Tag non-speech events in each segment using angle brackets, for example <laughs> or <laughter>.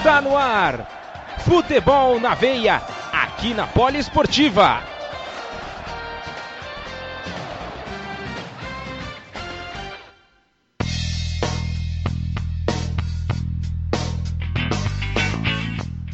está no ar. Futebol na veia, aqui na Poliesportiva.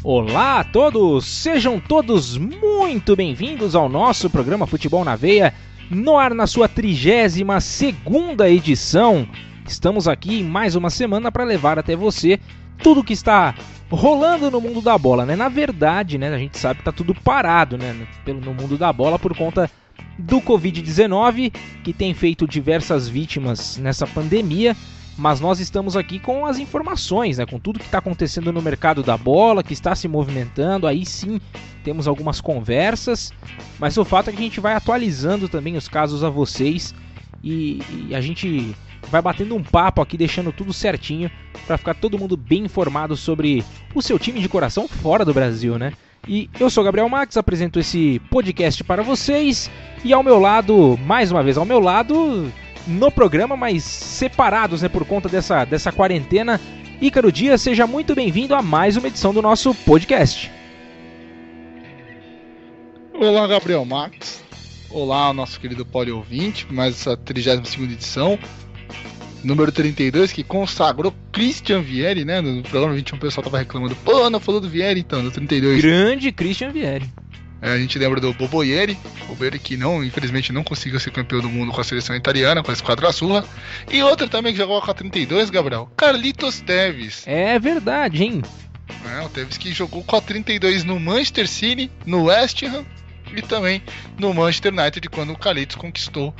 Olá a todos, sejam todos muito bem-vindos ao nosso programa Futebol na Veia, no ar na sua 32 segunda edição. Estamos aqui em mais uma semana para levar até você tudo que está rolando no mundo da bola, né? Na verdade, né, a gente sabe que tá tudo parado, né, no mundo da bola por conta do COVID-19, que tem feito diversas vítimas nessa pandemia, mas nós estamos aqui com as informações, né, com tudo que está acontecendo no mercado da bola, que está se movimentando. Aí sim temos algumas conversas, mas o fato é que a gente vai atualizando também os casos a vocês e, e a gente vai batendo um papo aqui, deixando tudo certinho para ficar todo mundo bem informado sobre o seu time de coração fora do Brasil, né? E eu sou Gabriel Max, apresento esse podcast para vocês e ao meu lado, mais uma vez ao meu lado, no programa, mas separados, né, por conta dessa, dessa quarentena, Ícaro Dias, seja muito bem-vindo a mais uma edição do nosso podcast. Olá, Gabriel Max. Olá, nosso querido poli ouvinte, mais essa 32 edição número 32, que consagrou Christian Vieri, né? No programa 21 o pessoal tava reclamando, pô, não falou do Vieri então, no 32. Grande Christian Vieri. É, a gente lembra do Boboieri, Boboieri que não, infelizmente não conseguiu ser campeão do mundo com a seleção italiana, com a Esquadra Surra. E outra também que jogou com a 32, Gabriel, Carlitos Teves. É verdade, hein? É, o Teves que jogou com a 32 no Manchester City, no West Ham e também no Manchester United quando o Carlitos conquistou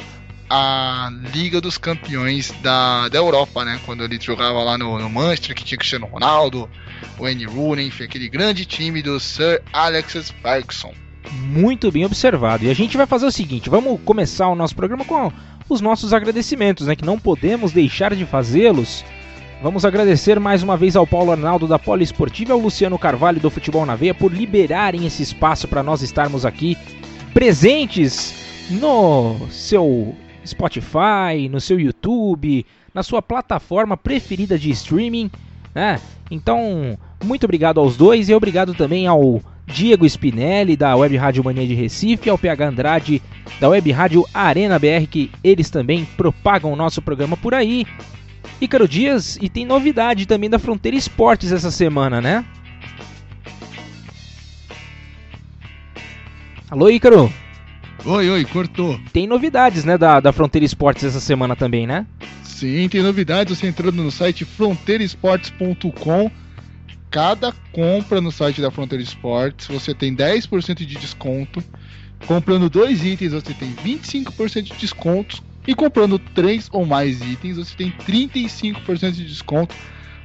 a Liga dos Campeões da, da Europa, né? Quando ele jogava lá no, no Manchester, que tinha Cristiano Ronaldo, o Wayne Rooney, enfim, aquele grande time do Sir Alex Ferguson. Muito bem observado. E a gente vai fazer o seguinte: vamos começar o nosso programa com os nossos agradecimentos, né? Que não podemos deixar de fazê-los. Vamos agradecer mais uma vez ao Paulo Arnaldo da Poliesportiva e ao Luciano Carvalho do Futebol na Veia por liberarem esse espaço para nós estarmos aqui presentes no seu Spotify, no seu YouTube, na sua plataforma preferida de streaming, né? Então, muito obrigado aos dois e obrigado também ao Diego Spinelli da Web Rádio Mania de Recife, ao PH Andrade da Web Rádio Arena BR, que eles também propagam o nosso programa por aí. Ícaro Dias, e tem novidade também da Fronteira Esportes essa semana, né? Alô, Ícaro? Oi, oi, cortou. Tem novidades, né, da, da Fronteira Esportes essa semana também, né? Sim, tem novidades. Você entrando no site fronteiraesportes.com, cada compra no site da Fronteira Esportes, você tem 10% de desconto. Comprando dois itens, você tem 25% de desconto. E comprando três ou mais itens, você tem 35% de desconto.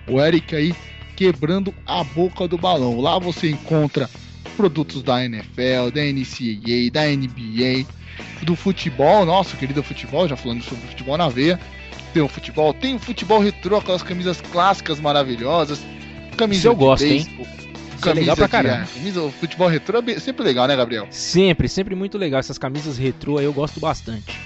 O Eric aí quebrando a boca do balão. Lá você encontra produtos da NFL, da NCAA, da NBA, do futebol, nosso querido futebol, já falando sobre futebol na veia. Tem o futebol, tem o futebol retrô, aquelas camisas clássicas maravilhosas. Camisa eu gosto, hein? Camisa é legal pra caramba. De, camisa, o futebol retrô é sempre legal, né, Gabriel? Sempre, sempre muito legal. Essas camisas retrô aí eu gosto bastante.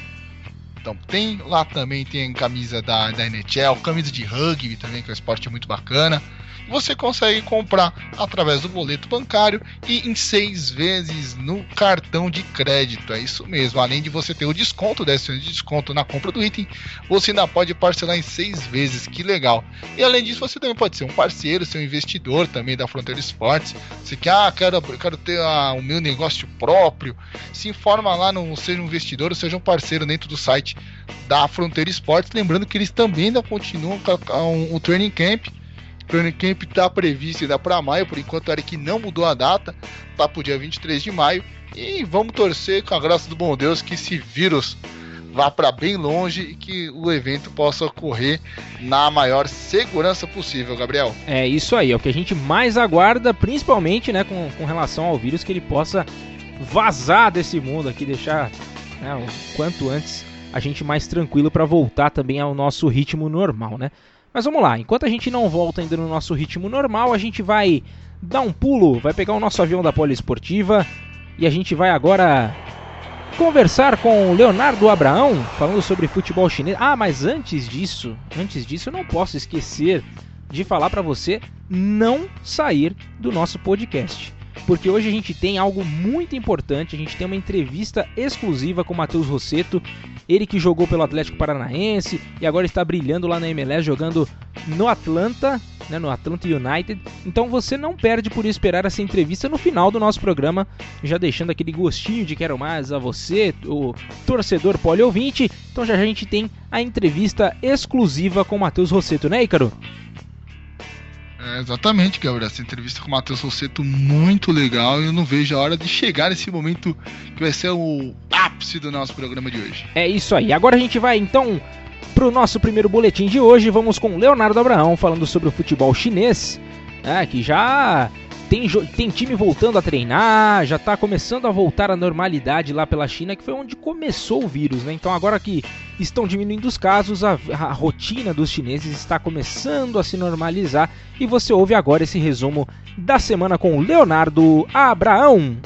Então, tem lá também tem camisa da, da NHL, camisa de rugby também, que é um esporte muito bacana você consegue comprar através do boleto bancário e em seis vezes no cartão de crédito. É isso mesmo. Além de você ter o desconto, 10% de desconto na compra do item, você ainda pode parcelar em seis vezes. Que legal. E além disso, você também pode ser um parceiro, ser um investidor também da Fronteira Esportes. Você quer, ah, quero, quero ter ah, o meu negócio próprio. Se informa lá, no, seja um investidor ou seja um parceiro dentro do site da Fronteira Esportes. Lembrando que eles também ainda continuam com o training camp Training Camp está previsto ainda para maio, por enquanto era que não mudou a data, tá para o dia 23 de maio. E vamos torcer com a graça do bom Deus que esse vírus vá para bem longe e que o evento possa ocorrer na maior segurança possível, Gabriel. É isso aí, é o que a gente mais aguarda, principalmente né, com, com relação ao vírus, que ele possa vazar desse mundo aqui, deixar né, o quanto antes a gente mais tranquilo para voltar também ao nosso ritmo normal, né? Mas vamos lá, enquanto a gente não volta ainda no nosso ritmo normal, a gente vai dar um pulo, vai pegar o nosso avião da Poliesportiva e a gente vai agora conversar com o Leonardo Abraão, falando sobre futebol chinês. Ah, mas antes disso, antes disso eu não posso esquecer de falar para você não sair do nosso podcast. Porque hoje a gente tem algo muito importante, a gente tem uma entrevista exclusiva com o Matheus Rosseto, ele que jogou pelo Atlético Paranaense e agora está brilhando lá na MLS jogando no Atlanta, né, no Atlanta United. Então você não perde por esperar essa entrevista no final do nosso programa, já deixando aquele gostinho de quero mais a você, o torcedor poliouvinte. Então já a gente tem a entrevista exclusiva com o Matheus Rosseto, né, Ícaro? É, exatamente, Gabriel. Essa entrevista com o Matheus Rosseto muito legal e eu não vejo a hora de chegar nesse momento que vai ser o ápice do nosso programa de hoje. É isso aí. Agora a gente vai então para o nosso primeiro boletim de hoje. Vamos com Leonardo Abraão falando sobre o futebol chinês, né, que já tem, tem time voltando a treinar, já está começando a voltar à normalidade lá pela China, que foi onde começou o vírus, né? Então agora que estão diminuindo os casos, a, a rotina dos chineses está começando a se normalizar e você ouve agora esse resumo da semana com Leonardo Abraão.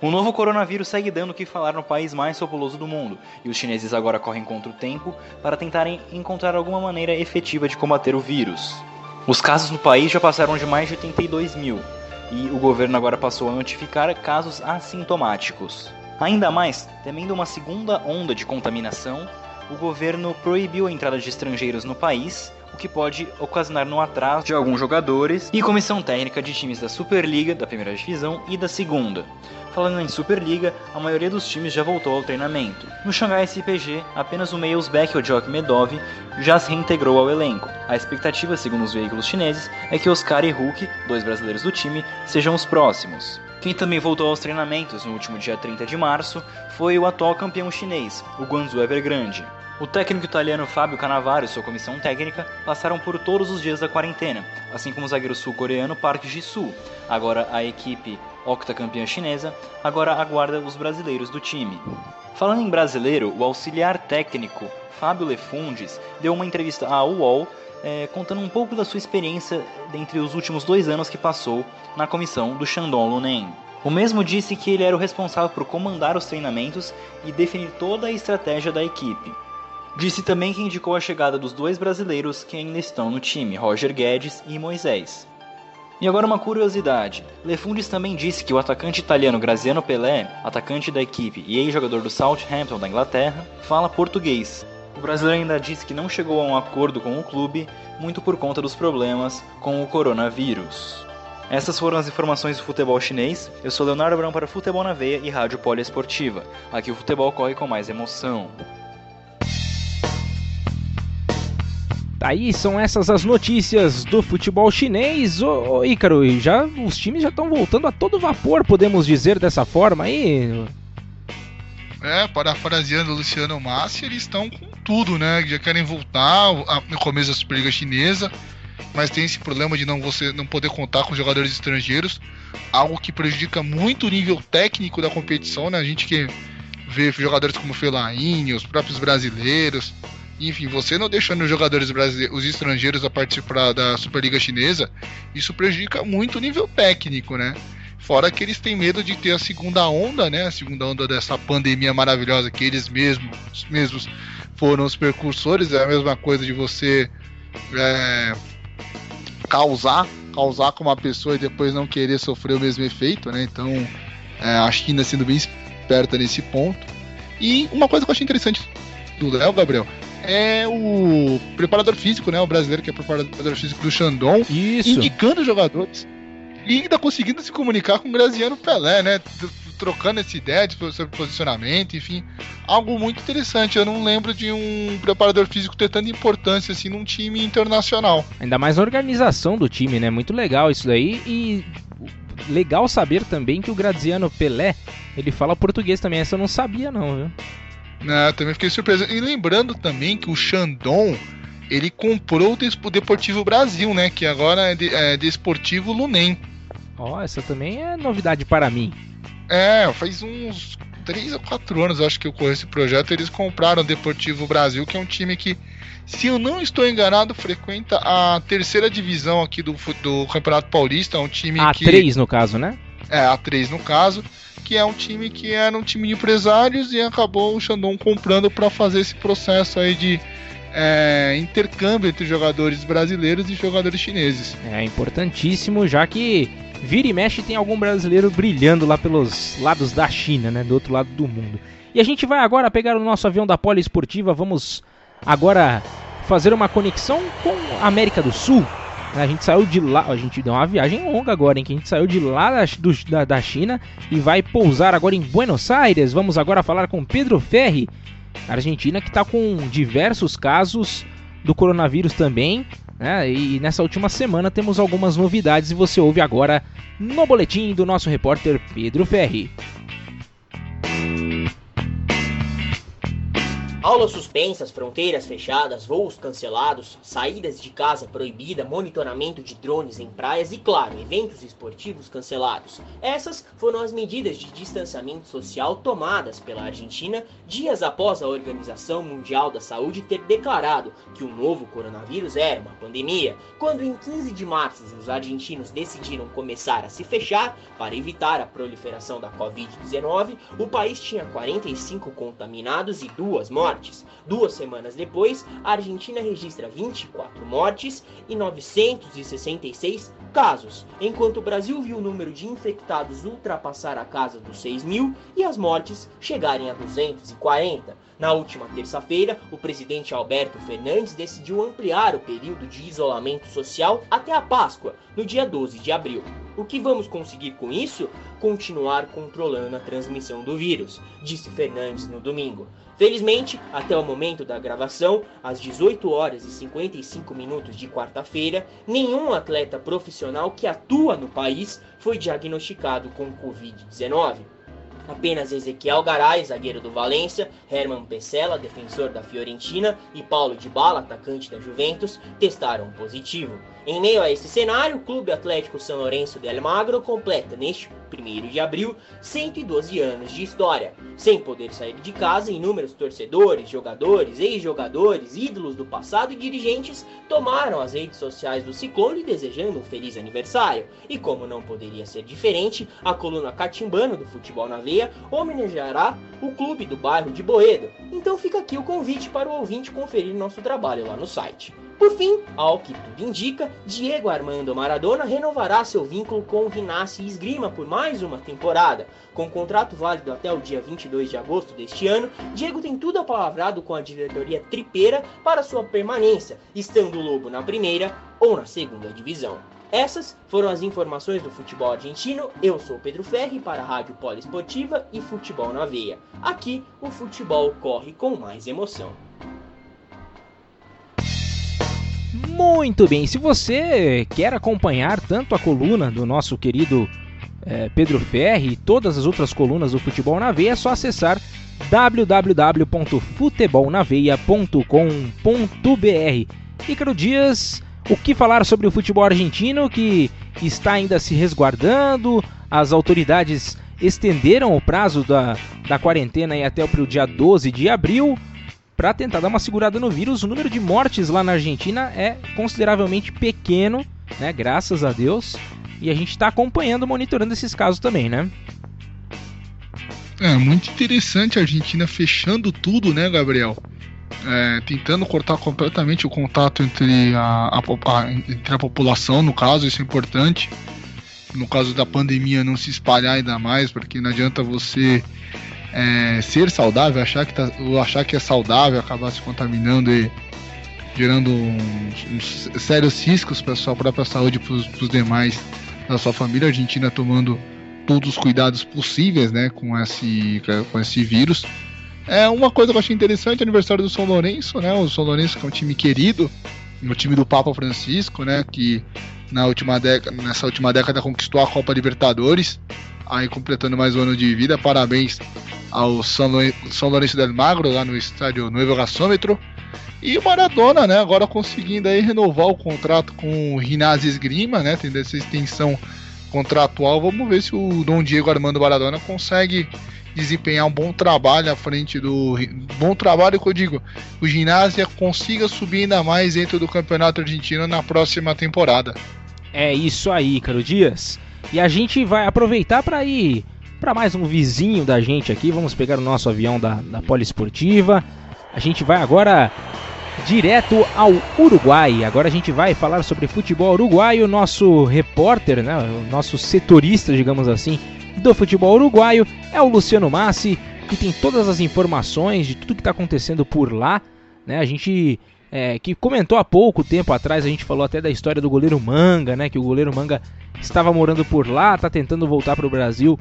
O novo coronavírus segue dando o que falar no país mais populoso do mundo, e os chineses agora correm contra o tempo para tentarem encontrar alguma maneira efetiva de combater o vírus. Os casos no país já passaram de mais de 82 mil, e o governo agora passou a notificar casos assintomáticos. Ainda mais, temendo uma segunda onda de contaminação, o governo proibiu a entrada de estrangeiros no país, o que pode ocasionar no atraso de alguns jogadores e comissão técnica de times da Superliga, da primeira divisão e da segunda. Falando em Superliga, a maioria dos times já voltou ao treinamento. No Xangai SPG, apenas o meia uzbek Ojok Medov já se reintegrou ao elenco. A expectativa, segundo os veículos chineses, é que Oscar e Hulk, dois brasileiros do time, sejam os próximos. Quem também voltou aos treinamentos no último dia 30 de março foi o atual campeão chinês, o Guangzhou Evergrande. O técnico italiano Fábio Cannavaro e sua comissão técnica passaram por todos os dias da quarentena, assim como o zagueiro sul-coreano Park Ji-soo. Agora a equipe octacampeã chinesa agora aguarda os brasileiros do time. Falando em brasileiro, o auxiliar técnico Fábio Lefundes deu uma entrevista à UOL é, contando um pouco da sua experiência dentre os últimos dois anos que passou na comissão do Shandong Luneng. O mesmo disse que ele era o responsável por comandar os treinamentos e definir toda a estratégia da equipe. Disse também que indicou a chegada dos dois brasileiros que ainda estão no time, Roger Guedes e Moisés. E agora uma curiosidade. Lefundis também disse que o atacante italiano Graziano Pelé, atacante da equipe e ex-jogador do Southampton da Inglaterra, fala português. O brasileiro ainda disse que não chegou a um acordo com o clube, muito por conta dos problemas com o coronavírus. Essas foram as informações do futebol chinês. Eu sou Leonardo Abrão para Futebol na Veia e Rádio Poliesportiva. Aqui o futebol corre com mais emoção. Aí são essas as notícias do futebol chinês. Ô, ô Ícaro, já, os times já estão voltando a todo vapor, podemos dizer dessa forma aí? É, parafraseando o Luciano Massi, eles estão com tudo, né? Já querem voltar no começo da Superliga Chinesa, mas tem esse problema de não, você, não poder contar com jogadores estrangeiros, algo que prejudica muito o nível técnico da competição, né? A gente que vê jogadores como Felaine, os próprios brasileiros, enfim, você não deixando os jogadores brasileiros, os estrangeiros a participar da Superliga Chinesa, isso prejudica muito o nível técnico, né? Fora que eles têm medo de ter a segunda onda, né? A segunda onda dessa pandemia maravilhosa que eles mesmos, mesmos foram os precursores. É a mesma coisa de você é, causar, causar com uma pessoa e depois não querer sofrer o mesmo efeito, né? Então, é, a China sendo bem esperta nesse ponto. E uma coisa que eu achei interessante do Léo, Gabriel, é o preparador físico, né? O brasileiro que é preparador físico do Shandong, Isso. indicando jogadores e ainda conseguindo se comunicar com o Graziano Pelé, né? Trocando essa ideia de, sobre posicionamento, enfim, algo muito interessante. Eu não lembro de um preparador físico ter tanta importância assim num time internacional. Ainda mais a organização do time, né? Muito legal isso daí e legal saber também que o Graziano Pelé ele fala português também. Essa eu não sabia não, viu? Né, também fiquei surpreso. E lembrando também que o Shandong ele comprou o Deportivo Brasil, né? Que agora é, de, é Desportivo Lunem. Ó, oh, essa também é novidade para mim. É, faz uns 3 ou 4 anos, acho que ocorreu esse projeto. Eles compraram o Deportivo Brasil, que é um time que se eu não estou enganado, frequenta a terceira divisão aqui do, do Campeonato Paulista, é um time a que... A3 no caso, né? É, a 3 no caso, que é um time que era um time de empresários e acabou o Shandong comprando para fazer esse processo aí de é, intercâmbio entre jogadores brasileiros e jogadores chineses. É importantíssimo, já que vira e mexe tem algum brasileiro brilhando lá pelos lados da China, né, do outro lado do mundo. E a gente vai agora pegar o nosso avião da Poliesportiva, vamos agora fazer uma conexão com a América do Sul. A gente saiu de lá, a gente deu uma viagem longa agora, em que a gente saiu de lá da, do, da, da China e vai pousar agora em Buenos Aires. Vamos agora falar com Pedro Ferri, Argentina, que está com diversos casos do coronavírus também. Né? E nessa última semana temos algumas novidades e você ouve agora no boletim do nosso repórter Pedro Ferri. Aulas suspensas, fronteiras fechadas, voos cancelados, saídas de casa proibida, monitoramento de drones em praias e, claro, eventos esportivos cancelados. Essas foram as medidas de distanciamento social tomadas pela Argentina dias após a Organização Mundial da Saúde ter declarado que o novo coronavírus era uma pandemia. Quando em 15 de março os argentinos decidiram começar a se fechar para evitar a proliferação da Covid-19, o país tinha 45 contaminados e duas mortes mortes. Duas semanas depois, a Argentina registra 24 mortes e 966 casos, enquanto o Brasil viu o número de infectados ultrapassar a casa dos 6 mil e as mortes chegarem a 240. Na última terça-feira, o presidente Alberto Fernandes decidiu ampliar o período de isolamento social até a Páscoa, no dia 12 de abril. O que vamos conseguir com isso? Continuar controlando a transmissão do vírus, disse Fernandes no domingo. Felizmente, até o momento da gravação, às 18 horas e 55 minutos de quarta-feira, nenhum atleta profissional que atua no país foi diagnosticado com Covid-19. Apenas Ezequiel Garay, zagueiro do Valência, Herman Pesella, defensor da Fiorentina, e Paulo de Bala, atacante da Juventus, testaram positivo. Em meio a esse cenário, o Clube Atlético São Lourenço de Almagro completa neste 1 de abril 112 anos de história. Sem poder sair de casa, inúmeros torcedores, jogadores, ex-jogadores, ídolos do passado e dirigentes tomaram as redes sociais do Ciclone desejando um feliz aniversário. E como não poderia ser diferente, a coluna Catimbano do Futebol na Veia homenageará o clube do bairro de Boedo. Então fica aqui o convite para o ouvinte conferir nosso trabalho lá no site. Por fim, ao que tudo indica, Diego Armando Maradona renovará seu vínculo com o Rinassi Esgrima por mais uma temporada. Com contrato válido até o dia 22 de agosto deste ano, Diego tem tudo apalavrado com a diretoria tripeira para sua permanência, estando o Lobo na primeira ou na segunda divisão. Essas foram as informações do futebol argentino. Eu sou Pedro Ferri para a Rádio Poliesportiva e Futebol na Veia. Aqui o futebol corre com mais emoção. Muito bem, se você quer acompanhar tanto a coluna do nosso querido é, Pedro Ferri e todas as outras colunas do Futebol na Veia, é só acessar www.futebolnaveia.com.br. Ícaro Dias, o que falar sobre o futebol argentino que está ainda se resguardando? As autoridades estenderam o prazo da, da quarentena até o dia 12 de abril para tentar dar uma segurada no vírus. O número de mortes lá na Argentina é consideravelmente pequeno, né? Graças a Deus. E a gente está acompanhando, monitorando esses casos também, né? É muito interessante a Argentina fechando tudo, né, Gabriel? É, tentando cortar completamente o contato entre a, a, a, entre a população, no caso, isso é importante. No caso da pandemia, não se espalhar ainda mais, porque não adianta você é, ser saudável, achar que, tá, achar que é saudável, acabar se contaminando e gerando uns, uns sérios riscos para sua própria saúde e para os demais da sua família. A Argentina tomando todos os cuidados possíveis né, com, esse, com esse vírus. É uma coisa que eu achei interessante, aniversário do São Lourenço, né? O São Lourenço que é um time querido, o time do Papa Francisco, né? Que na última década, nessa última década conquistou a Copa Libertadores aí completando mais um ano de vida. Parabéns ao São, São Lourenço del Magro, lá no estádio Novo Gasômetro. E o Maradona, né, agora conseguindo aí renovar o contrato com o Rinazzi Esgrima, né, tendo essa extensão contratual. Vamos ver se o Dom Diego Armando Maradona consegue desempenhar um bom trabalho à frente do. Bom trabalho que eu digo, o Ginásio consiga subir ainda mais dentro do Campeonato Argentino na próxima temporada. É isso aí, Caro Dias. E a gente vai aproveitar para ir para mais um vizinho da gente aqui. Vamos pegar o nosso avião da, da Poliesportiva. A gente vai agora direto ao Uruguai. Agora a gente vai falar sobre futebol uruguaio. Nosso repórter, né, o nosso setorista, digamos assim, do futebol uruguaio é o Luciano Massi, que tem todas as informações de tudo que está acontecendo por lá. Né? A gente é, que comentou há pouco tempo atrás, a gente falou até da história do goleiro Manga, né? Que o goleiro Manga estava morando por lá, está tentando voltar para o Brasil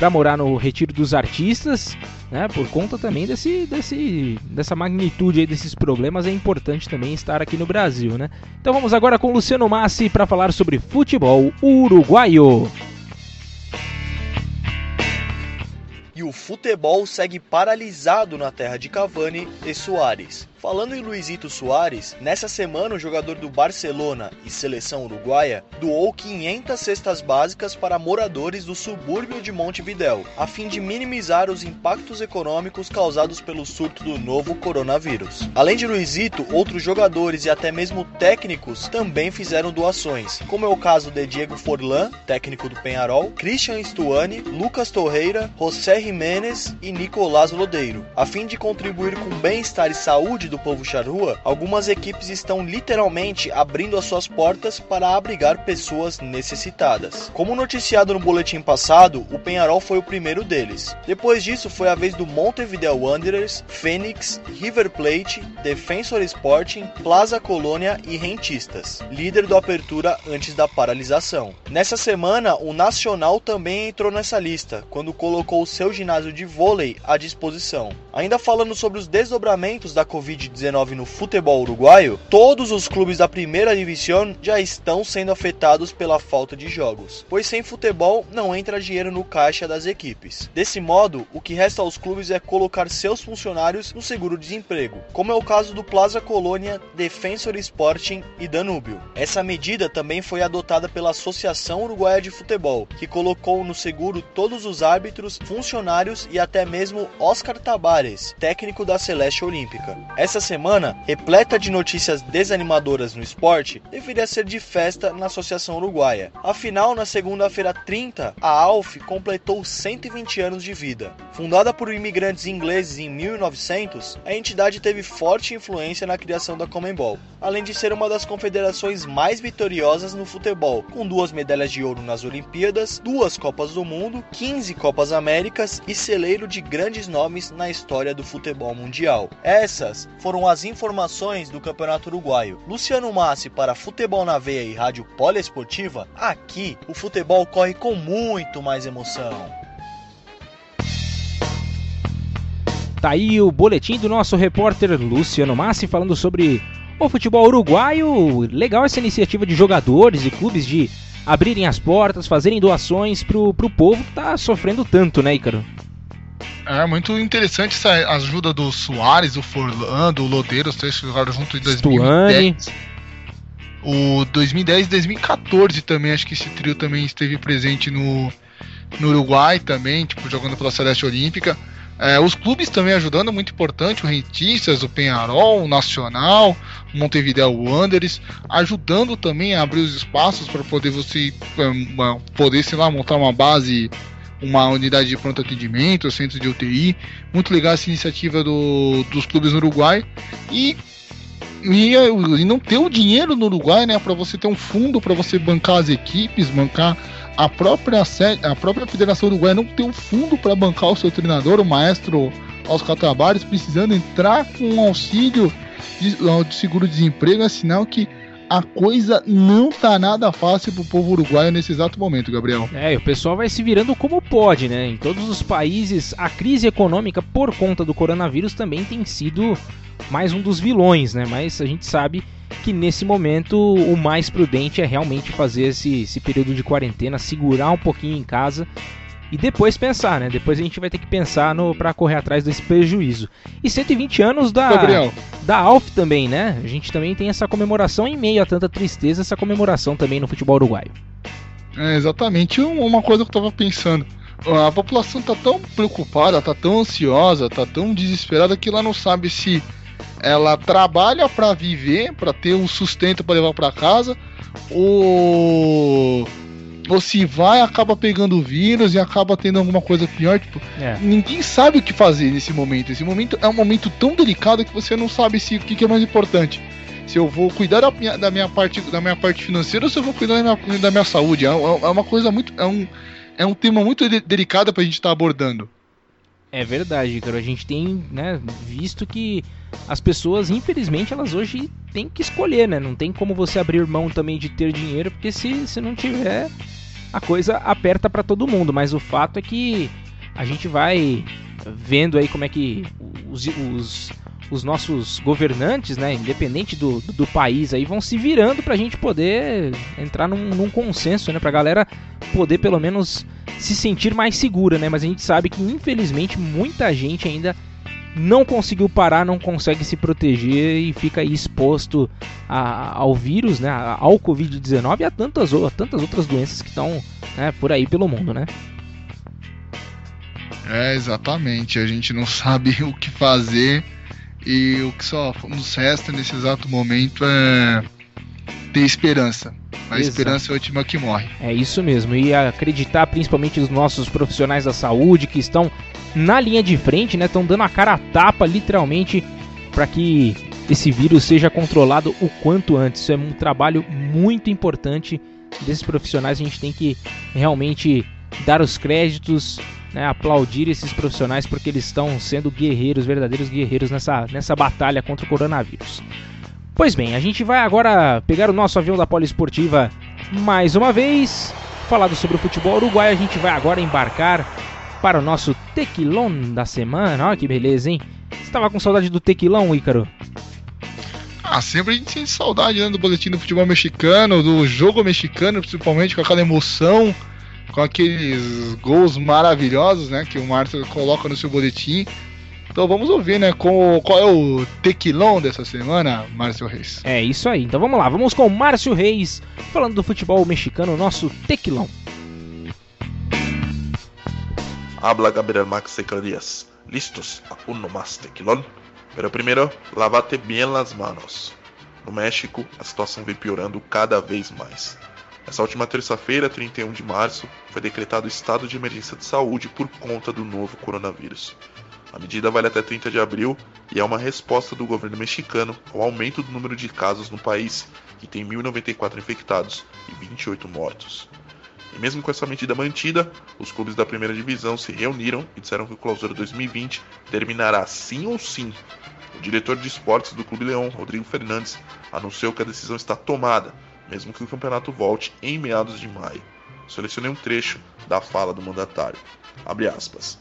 para morar no Retiro dos Artistas, né? Por conta também desse, desse, dessa magnitude aí desses problemas, é importante também estar aqui no Brasil, né? Então vamos agora com Luciano Massi para falar sobre futebol uruguaio. E o futebol segue paralisado na terra de Cavani e Soares. Falando em Luizito Soares, nessa semana o jogador do Barcelona e seleção uruguaia doou 500 cestas básicas para moradores do subúrbio de Montevidéu, a fim de minimizar os impactos econômicos causados pelo surto do novo coronavírus. Além de Luizito, outros jogadores e até mesmo técnicos também fizeram doações, como é o caso de Diego Forlan, técnico do Penharol, Christian Stuani, Lucas Torreira, José Jiménez e Nicolás Lodeiro, a fim de contribuir com bem-estar e saúde do povo charrua, algumas equipes estão literalmente abrindo as suas portas para abrigar pessoas necessitadas. Como noticiado no boletim passado, o Penharol foi o primeiro deles. Depois disso, foi a vez do Montevideo Wanderers, Fênix, River Plate, Defensor Sporting, Plaza Colônia e Rentistas, líder do Apertura antes da paralisação. Nessa semana, o Nacional também entrou nessa lista, quando colocou seu ginásio de vôlei à disposição. Ainda falando sobre os desdobramentos da Covid Covid-19 no futebol uruguaio, todos os clubes da primeira divisão já estão sendo afetados pela falta de jogos, pois sem futebol não entra dinheiro no caixa das equipes. Desse modo, o que resta aos clubes é colocar seus funcionários no seguro-desemprego, como é o caso do Plaza Colônia, Defensor Sporting e Danúbio. Essa medida também foi adotada pela Associação Uruguaia de Futebol, que colocou no seguro todos os árbitros, funcionários e até mesmo Oscar Tabares, técnico da Celeste Olímpica. Essa semana, repleta de notícias desanimadoras no esporte, deveria ser de festa na Associação Uruguaia. Afinal, na segunda-feira 30, a ALF completou 120 anos de vida. Fundada por imigrantes ingleses em 1900, a entidade teve forte influência na criação da Comembol, além de ser uma das confederações mais vitoriosas no futebol, com duas medalhas de ouro nas Olimpíadas, duas Copas do Mundo, 15 Copas Américas e celeiro de grandes nomes na história do futebol mundial. Essas foram as informações do Campeonato Uruguaio. Luciano Massi para Futebol na Veia e Rádio Poliesportiva. Aqui o futebol corre com muito mais emoção. Tá aí o boletim do nosso repórter Luciano Massi falando sobre o futebol uruguaio. Legal essa iniciativa de jogadores e clubes de abrirem as portas, fazerem doações pro, pro povo que tá sofrendo tanto, né, Ícaro? É muito interessante essa ajuda do Soares, do Forlan, do Lodeiro, os três jogaram junto em 2010. O 2010 e 2014 também, acho que esse trio também esteve presente no, no Uruguai também, tipo, jogando pela Celeste Olímpica. É, os clubes também ajudando, muito importante, o Rentistas, o Penharol, o Nacional, o Montevideo Wanderers, ajudando também a abrir os espaços para poder você é, poder, sei lá, montar uma base uma unidade de pronto atendimento, centro de UTI. Muito legal essa iniciativa do, dos clubes no Uruguai. E, e, e não ter o dinheiro no Uruguai, né? Para você ter um fundo para você bancar as equipes, bancar a própria, a própria Federação Uruguaia não ter um fundo para bancar o seu treinador, o maestro Oscar Tabares, precisando entrar com um auxílio de, de seguro-desemprego, é sinal que a coisa não tá nada fácil pro povo uruguaio nesse exato momento, Gabriel. É, o pessoal vai se virando como pode, né? Em todos os países, a crise econômica por conta do coronavírus também tem sido mais um dos vilões, né? Mas a gente sabe que nesse momento o mais prudente é realmente fazer esse, esse período de quarentena, segurar um pouquinho em casa e depois pensar, né? Depois a gente vai ter que pensar no para correr atrás desse prejuízo. E 120 anos da Gabriel. da Alf também, né? A gente também tem essa comemoração em meio a tanta tristeza, essa comemoração também no futebol uruguaio. É, exatamente. Uma coisa que eu tava pensando, a população tá tão preocupada, tá tão ansiosa, tá tão desesperada que ela não sabe se ela trabalha para viver, para ter um sustento para levar para casa, ou ou se vai acaba pegando o vírus e acaba tendo alguma coisa pior, tipo, é. ninguém sabe o que fazer nesse momento. Esse momento é um momento tão delicado que você não sabe se o que, que é mais importante. Se eu vou cuidar da minha, da minha parte da minha parte financeira ou se eu vou cuidar da minha, da minha saúde. É, é uma coisa muito é um é um tema muito de delicado pra gente estar tá abordando. É verdade, cara. A gente tem né, visto que as pessoas, infelizmente, elas hoje têm que escolher, né? Não tem como você abrir mão também de ter dinheiro, porque se, se não tiver, a coisa aperta para todo mundo. Mas o fato é que a gente vai vendo aí como é que os, os, os nossos governantes, né, independente do, do, do, país aí, vão se virando pra gente poder entrar num, num consenso, né, pra galera poder pelo menos se sentir mais segura, né, mas a gente sabe que infelizmente muita gente ainda não conseguiu parar, não consegue se proteger e fica exposto a, ao vírus, né, ao Covid-19 e a tantas, a tantas outras doenças que estão né, por aí pelo mundo, né. É, exatamente. A gente não <laughs> sabe o que fazer e o que só nos resta nesse exato momento é ter esperança. A Exato. esperança é a última que morre. É isso mesmo. E acreditar principalmente nos nossos profissionais da saúde que estão na linha de frente, né? Estão dando a cara a tapa, literalmente, para que esse vírus seja controlado o quanto antes. Isso é um trabalho muito importante desses profissionais. A gente tem que realmente dar os créditos né, aplaudir esses profissionais porque eles estão sendo guerreiros, verdadeiros guerreiros nessa, nessa batalha contra o coronavírus. Pois bem, a gente vai agora pegar o nosso avião da Poliesportiva mais uma vez. Falado sobre o futebol uruguaio, a gente vai agora embarcar para o nosso tequilão da semana. Olha que beleza, hein? Você estava com saudade do tequilão, Ícaro? Ah, sempre a gente sente saudade né, do boletim do futebol mexicano, do jogo mexicano, principalmente com aquela emoção com aqueles gols maravilhosos, né, que o Márcio coloca no seu boletim. Então vamos ouvir, né, com, qual é o tequilão dessa semana, Márcio Reis. É isso aí. Então vamos lá, vamos com o Márcio Reis falando do futebol mexicano, nosso tequilão. Habla Gabriel Max Secredias. Listos a uno más tequilón? Pero primero, lavate bien las manos. No México, a situação vem piorando cada vez mais. Essa última terça-feira, 31 de março, foi decretado estado de emergência de saúde por conta do novo coronavírus. A medida vale até 30 de abril e é uma resposta do governo mexicano ao aumento do número de casos no país, que tem 1.094 infectados e 28 mortos. E mesmo com essa medida mantida, os clubes da primeira divisão se reuniram e disseram que o Clausura 2020 terminará sim ou sim. O diretor de esportes do Clube Leão, Rodrigo Fernandes, anunciou que a decisão está tomada mesmo que o campeonato volte em meados de maio. Selecionei um trecho da fala do mandatário. Abre aspas.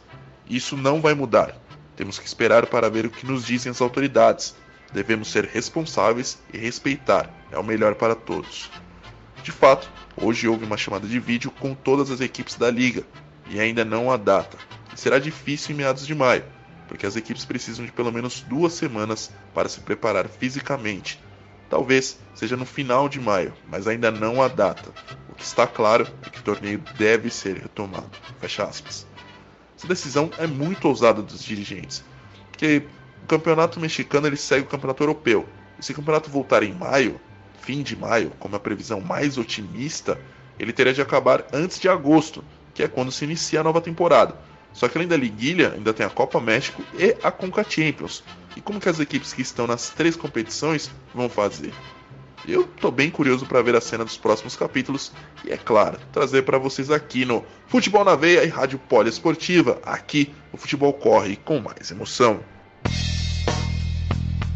Isso não vai mudar. Temos que esperar para ver o que nos dizem as autoridades. Devemos ser responsáveis e respeitar. É o melhor para todos. De fato, hoje houve uma chamada de vídeo com todas as equipes da liga e ainda não há data. Será difícil em meados de maio, porque as equipes precisam de pelo menos duas semanas para se preparar fisicamente Talvez seja no final de maio, mas ainda não há data. O que está claro é que o torneio deve ser retomado. Fecha aspas. Essa decisão é muito ousada dos dirigentes, porque o campeonato mexicano ele segue o campeonato europeu. E se o campeonato voltar em maio, fim de maio, como a previsão mais otimista, ele teria de acabar antes de agosto, que é quando se inicia a nova temporada. Só que além da liguilha, ainda tem a Copa México e a Conca Champions. E como que as equipes que estão nas três competições vão fazer? Eu tô bem curioso para ver a cena dos próximos capítulos e é claro, trazer para vocês aqui no Futebol na Veia e Rádio Poliesportiva. Aqui o futebol corre com mais emoção.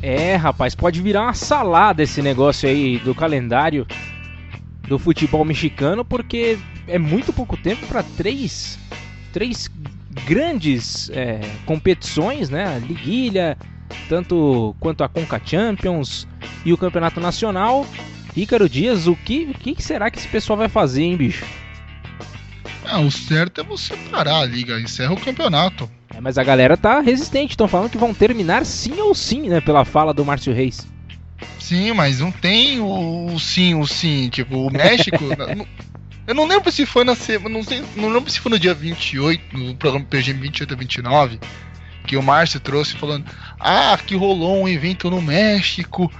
É, rapaz, pode virar uma salada esse negócio aí do calendário do futebol mexicano, porque é muito pouco tempo para três, três grandes é, competições, né? Liguilha, tanto quanto a Conca Champions e o Campeonato Nacional. Ícaro Dias, o que, o que será que esse pessoal vai fazer, hein, bicho? Ah, o certo é você parar a liga, encerra o campeonato. É, mas a galera tá resistente, estão falando que vão terminar sim ou sim, né? Pela fala do Márcio Reis. Sim, mas não tem o, o sim, o sim. Tipo, o México. <laughs> Eu não lembro se foi na semana. Não, sei, não lembro se foi no dia 28, no programa PGM 28 a 29, que o Márcio trouxe falando: Ah, que rolou um evento no México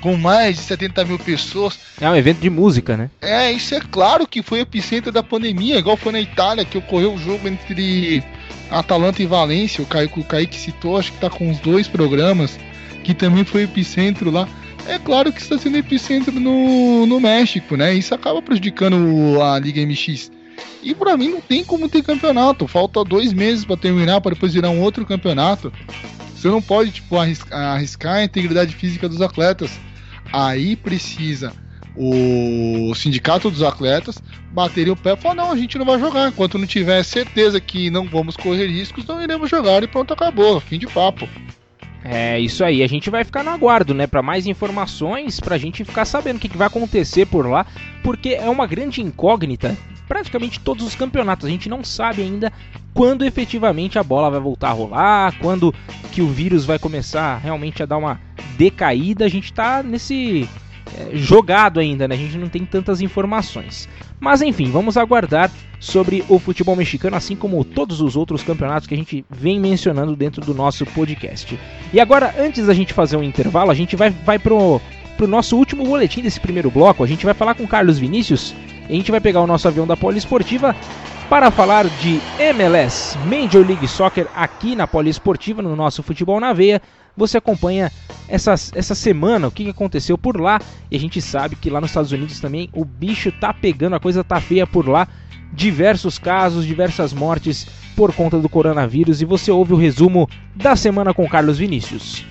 com mais de 70 mil pessoas. É um evento de música, né? É, isso é claro que foi epicentro da pandemia, igual foi na Itália, que ocorreu o jogo entre Atalanta e Valência. O Kaique, o Kaique citou, acho que tá com os dois programas, que também foi epicentro lá. É claro que está sendo epicentro no, no México, né? Isso acaba prejudicando a Liga MX. E para mim não tem como ter campeonato. Falta dois meses para terminar, para depois virar um outro campeonato. Você não pode tipo, arriscar, arriscar a integridade física dos atletas. Aí precisa o sindicato dos atletas baterem o pé e falar: não, a gente não vai jogar. Enquanto não tiver certeza que não vamos correr riscos, não iremos jogar e pronto, acabou. Fim de papo. É isso aí, a gente vai ficar no aguardo, né, para mais informações, pra gente ficar sabendo o que, que vai acontecer por lá, porque é uma grande incógnita. Praticamente todos os campeonatos, a gente não sabe ainda quando efetivamente a bola vai voltar a rolar, quando que o vírus vai começar realmente a dar uma decaída. A gente tá nesse é, jogado ainda, né? A gente não tem tantas informações. Mas enfim, vamos aguardar sobre o futebol mexicano, assim como todos os outros campeonatos que a gente vem mencionando dentro do nosso podcast. E agora, antes da gente fazer um intervalo, a gente vai, vai pro, pro nosso último boletim desse primeiro bloco. A gente vai falar com Carlos Vinícius. A gente vai pegar o nosso avião da Poliesportiva para falar de MLS, Major League Soccer, aqui na Poliesportiva, no nosso Futebol na Veia você acompanha essa, essa semana o que aconteceu por lá. E a gente sabe que lá nos Estados Unidos também o bicho tá pegando, a coisa tá feia por lá. Diversos casos, diversas mortes por conta do coronavírus. E você ouve o resumo da semana com Carlos Vinícius.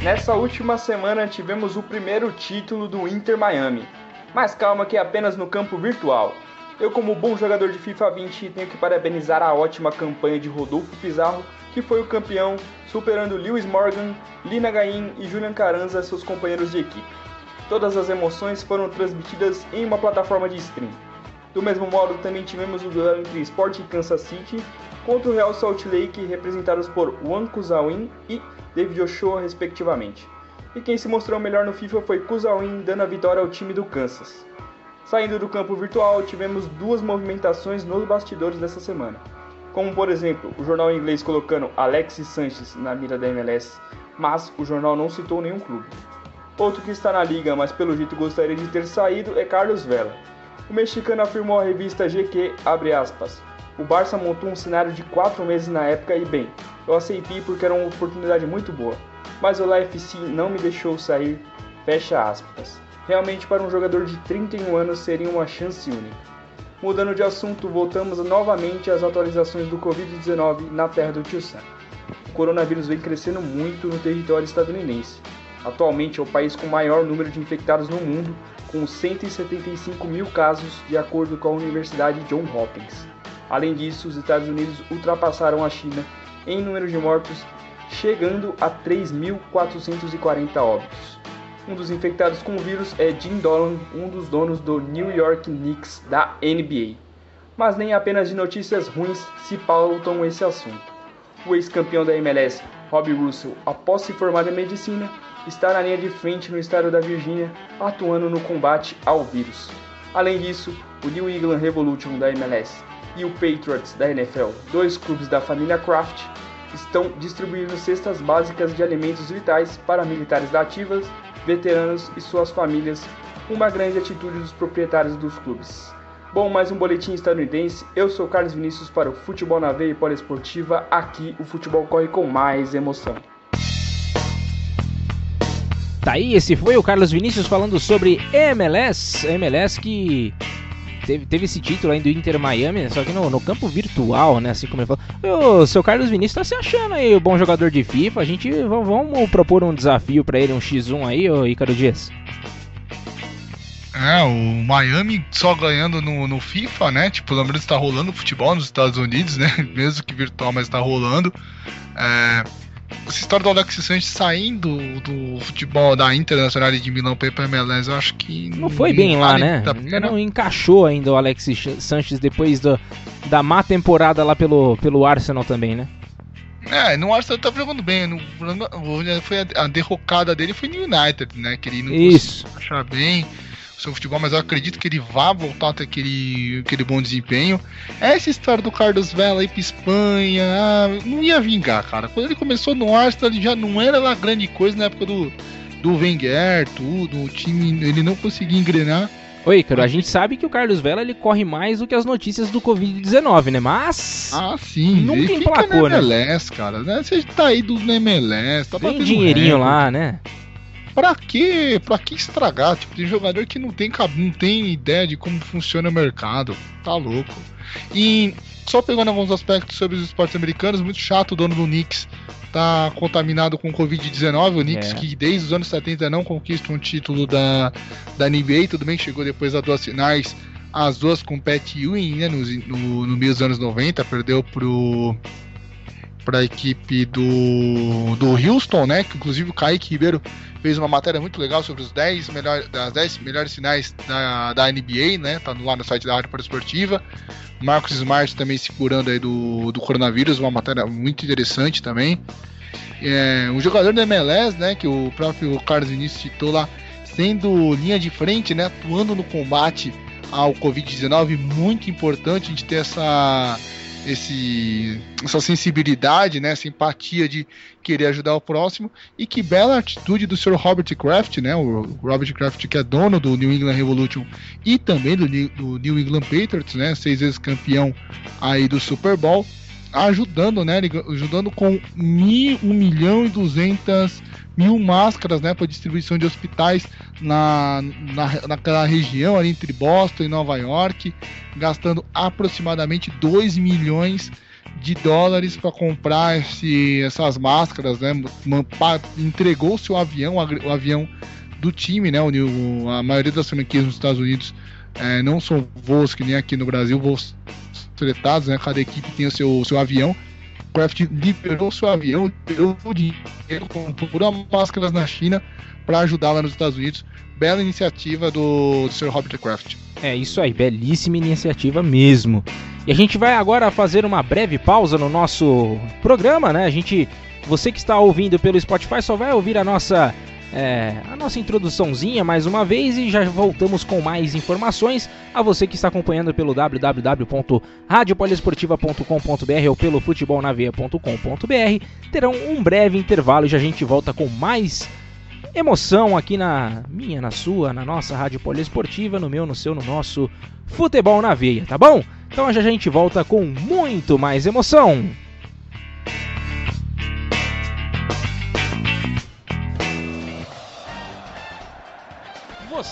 Nessa última semana tivemos o primeiro título do Inter Miami. Mas calma que é apenas no campo virtual. Eu, como bom jogador de FIFA 20, tenho que parabenizar a ótima campanha de Rodolfo Pizarro que foi o campeão, superando Lewis Morgan, Lina Gain e Julian Carranza, seus companheiros de equipe. Todas as emoções foram transmitidas em uma plataforma de stream. Do mesmo modo, também tivemos o duelo entre Sport e Kansas City contra o Real Salt Lake, representados por Juan Kuzawin e David Ochoa, respectivamente. E quem se mostrou melhor no FIFA foi Kuzawin, dando a vitória ao time do Kansas. Saindo do campo virtual, tivemos duas movimentações nos bastidores dessa semana como por exemplo o jornal inglês colocando Alexis Sanches na mira da MLS, mas o jornal não citou nenhum clube. Outro que está na liga, mas pelo jeito gostaria de ter saído, é Carlos Vela. O mexicano afirmou à revista GQ, aspas, o Barça montou um cenário de 4 meses na época e bem, eu aceitei porque era uma oportunidade muito boa, mas o LAFC não me deixou sair, fecha aspas. Realmente para um jogador de 31 anos seria uma chance única. Mudando de assunto, voltamos novamente às atualizações do Covid-19 na terra do Tio Sam. O coronavírus vem crescendo muito no território estadunidense. Atualmente é o país com maior número de infectados no mundo, com 175 mil casos, de acordo com a Universidade John Hopkins. Além disso, os Estados Unidos ultrapassaram a China em número de mortos, chegando a 3.440 óbitos. Um dos infectados com o vírus é Jim Dolan, um dos donos do New York Knicks da NBA. Mas nem apenas de notícias ruins se pautam esse assunto. O ex-campeão da MLS, Rob Russell, após se formar em medicina, está na linha de frente no estado da Virgínia, atuando no combate ao vírus. Além disso, o New England Revolution da MLS e o Patriots da NFL, dois clubes da família Kraft, estão distribuindo cestas básicas de alimentos vitais para militares da ativas veteranos e suas famílias, uma grande atitude dos proprietários dos clubes. Bom, mais um boletim estadunidense. Eu sou Carlos Vinícius para o Futebol na Veia e Poliesportiva. Aqui o futebol corre com mais emoção. Tá aí, esse foi o Carlos Vinícius falando sobre MLS, MLS que teve, teve esse título aí do Inter Miami, só que no, no campo virtual, né? Assim como ele falou. O seu Carlos Vinícius tá se achando aí o bom jogador de FIFA. A gente vamos propor um desafio para ele, um X1 aí, ô Ícaro Dias. É, o Miami só ganhando no, no FIFA, né? Tipo, pelo menos tá rolando futebol nos Estados Unidos, né? <laughs> Mesmo que virtual, mas tá rolando. É, essa história do Alexis Sanches saindo do futebol da Internacional de Milão para MLS, eu acho que. Não foi bem lá, né? Não encaixou ainda o Alexis Sanches depois do, da má temporada lá pelo, pelo Arsenal também, né? É, no Arsenal tá jogando bem. No, foi a, a derrocada dele foi no United, né? Que ele não Isso. achar bem. Seu futebol, mas eu acredito que ele vá voltar a ter aquele, aquele bom desempenho. Essa história do Carlos Vela ir pra Espanha, ah, não ia vingar, cara. Quando ele começou no Arsenal, ele já não era lá grande coisa na época do, do Wenger, tudo, o time, ele não conseguia engrenar. Oi, cara, a gente sabe que o Carlos Vela ele corre mais do que as notícias do Covid-19, né? Mas. Ah, sim. Nunca emplacou, né? MLS, cara. Né? Você tá aí do MLS, tá Tem dinheirinho lá, né? Pra quê? Pra que estragar? Tipo, tem jogador que não tem, não tem ideia de como funciona o mercado. Tá louco. E só pegando alguns aspectos sobre os esportes americanos, muito chato o dono do Knicks tá contaminado com Covid-19. O Knicks, é. que desde os anos 70 não conquista um título da, da NBA, tudo bem que chegou depois das duas finais, as duas com Pat Ewing, né, no, no, no meio dos anos 90, perdeu pro para a equipe do, do Houston, né? Que inclusive o Kaique Ribeiro fez uma matéria muito legal sobre os 10 melhores, das 10 melhores finais da, da NBA, né? Tá lá no site da Rádio Esportiva. Marcos Smart também se curando aí do, do coronavírus, uma matéria muito interessante também. É, um jogador da MLS, né, que o próprio Carlos Vinícius citou lá, sendo linha de frente, né, atuando no combate ao Covid-19, muito importante a gente ter essa esse, essa sensibilidade, né, essa empatia de querer ajudar o próximo e que bela atitude do Sr. Robert Kraft, né, o Robert Kraft que é dono do New England Revolution e também do, do New England Patriots, né, seis vezes campeão aí do Super Bowl, ajudando, né, ajudando com mil, 1 milhão e 200 mil máscaras né, para distribuição de hospitais na, na, naquela região ali entre Boston e Nova York, gastando aproximadamente 2 milhões de dólares para comprar esse, essas máscaras, né? Entregou seu avião, o avião do time, né? O, a maioria das franquias nos Estados Unidos é, não são voos que nem aqui no Brasil, voos fretados, né? Cada equipe tem o seu, seu avião. Kraft liberou seu avião, liberou o dinheiro, comprou máscaras na China para ajudar lá nos Estados Unidos. Bela iniciativa do, do Sr. Robert Kraft. É isso aí, belíssima iniciativa mesmo. E a gente vai agora fazer uma breve pausa no nosso programa, né? A gente, você que está ouvindo pelo Spotify só vai ouvir a nossa é, a nossa introduçãozinha mais uma vez e já voltamos com mais informações. A você que está acompanhando pelo www.radiopoliesportiva.com.br ou pelo futebolnaveia.com.br, terão um breve intervalo e já a gente volta com mais emoção aqui na minha, na sua, na nossa Rádio Poliesportiva, no meu, no seu, no nosso Futebol na Veia, tá bom? Então já a gente volta com muito mais emoção.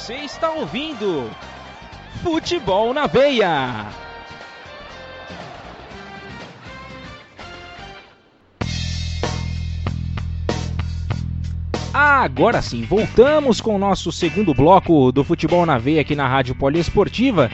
Você está ouvindo Futebol na Veia. Agora sim, voltamos com o nosso segundo bloco do Futebol na Veia aqui na Rádio Poliesportiva.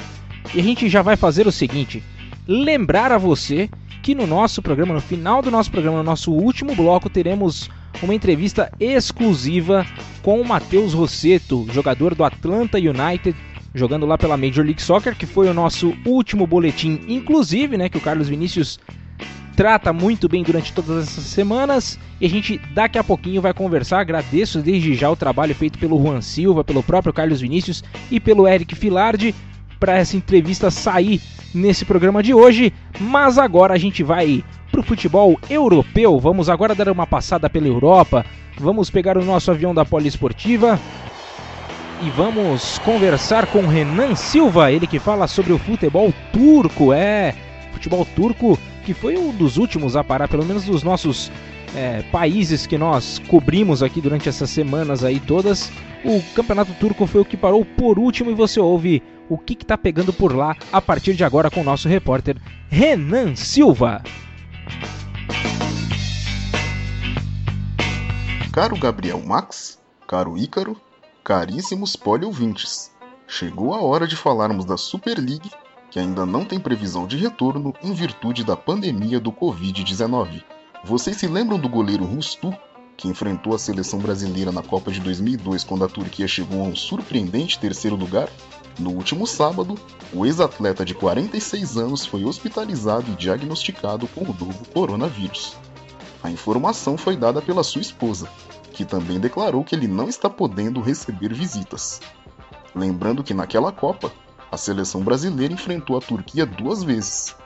E a gente já vai fazer o seguinte: lembrar a você que no nosso programa, no final do nosso programa, no nosso último bloco, teremos uma entrevista exclusiva com o Matheus Rosseto, jogador do Atlanta United, jogando lá pela Major League Soccer, que foi o nosso último boletim, inclusive, né, que o Carlos Vinícius trata muito bem durante todas essas semanas. E a gente daqui a pouquinho vai conversar. Agradeço desde já o trabalho feito pelo Juan Silva, pelo próprio Carlos Vinícius e pelo Eric Filardi para essa entrevista sair nesse programa de hoje. Mas agora a gente vai para o futebol europeu. Vamos agora dar uma passada pela Europa. Vamos pegar o nosso avião da Poliesportiva e vamos conversar com Renan Silva, ele que fala sobre o futebol turco. É, futebol turco que foi um dos últimos a parar, pelo menos dos nossos é, países que nós cobrimos aqui durante essas semanas aí todas. O campeonato turco foi o que parou por último e você ouve o que está pegando por lá a partir de agora com o nosso repórter Renan Silva. Caro Gabriel Max, caro Ícaro, caríssimos poliouvintes, chegou a hora de falarmos da Super League, que ainda não tem previsão de retorno em virtude da pandemia do Covid-19. Vocês se lembram do goleiro Rustu, que enfrentou a seleção brasileira na Copa de 2002 quando a Turquia chegou a um surpreendente terceiro lugar? No último sábado, o ex-atleta de 46 anos foi hospitalizado e diagnosticado com o novo coronavírus. A informação foi dada pela sua esposa, que também declarou que ele não está podendo receber visitas. Lembrando que naquela Copa, a seleção brasileira enfrentou a Turquia duas vezes.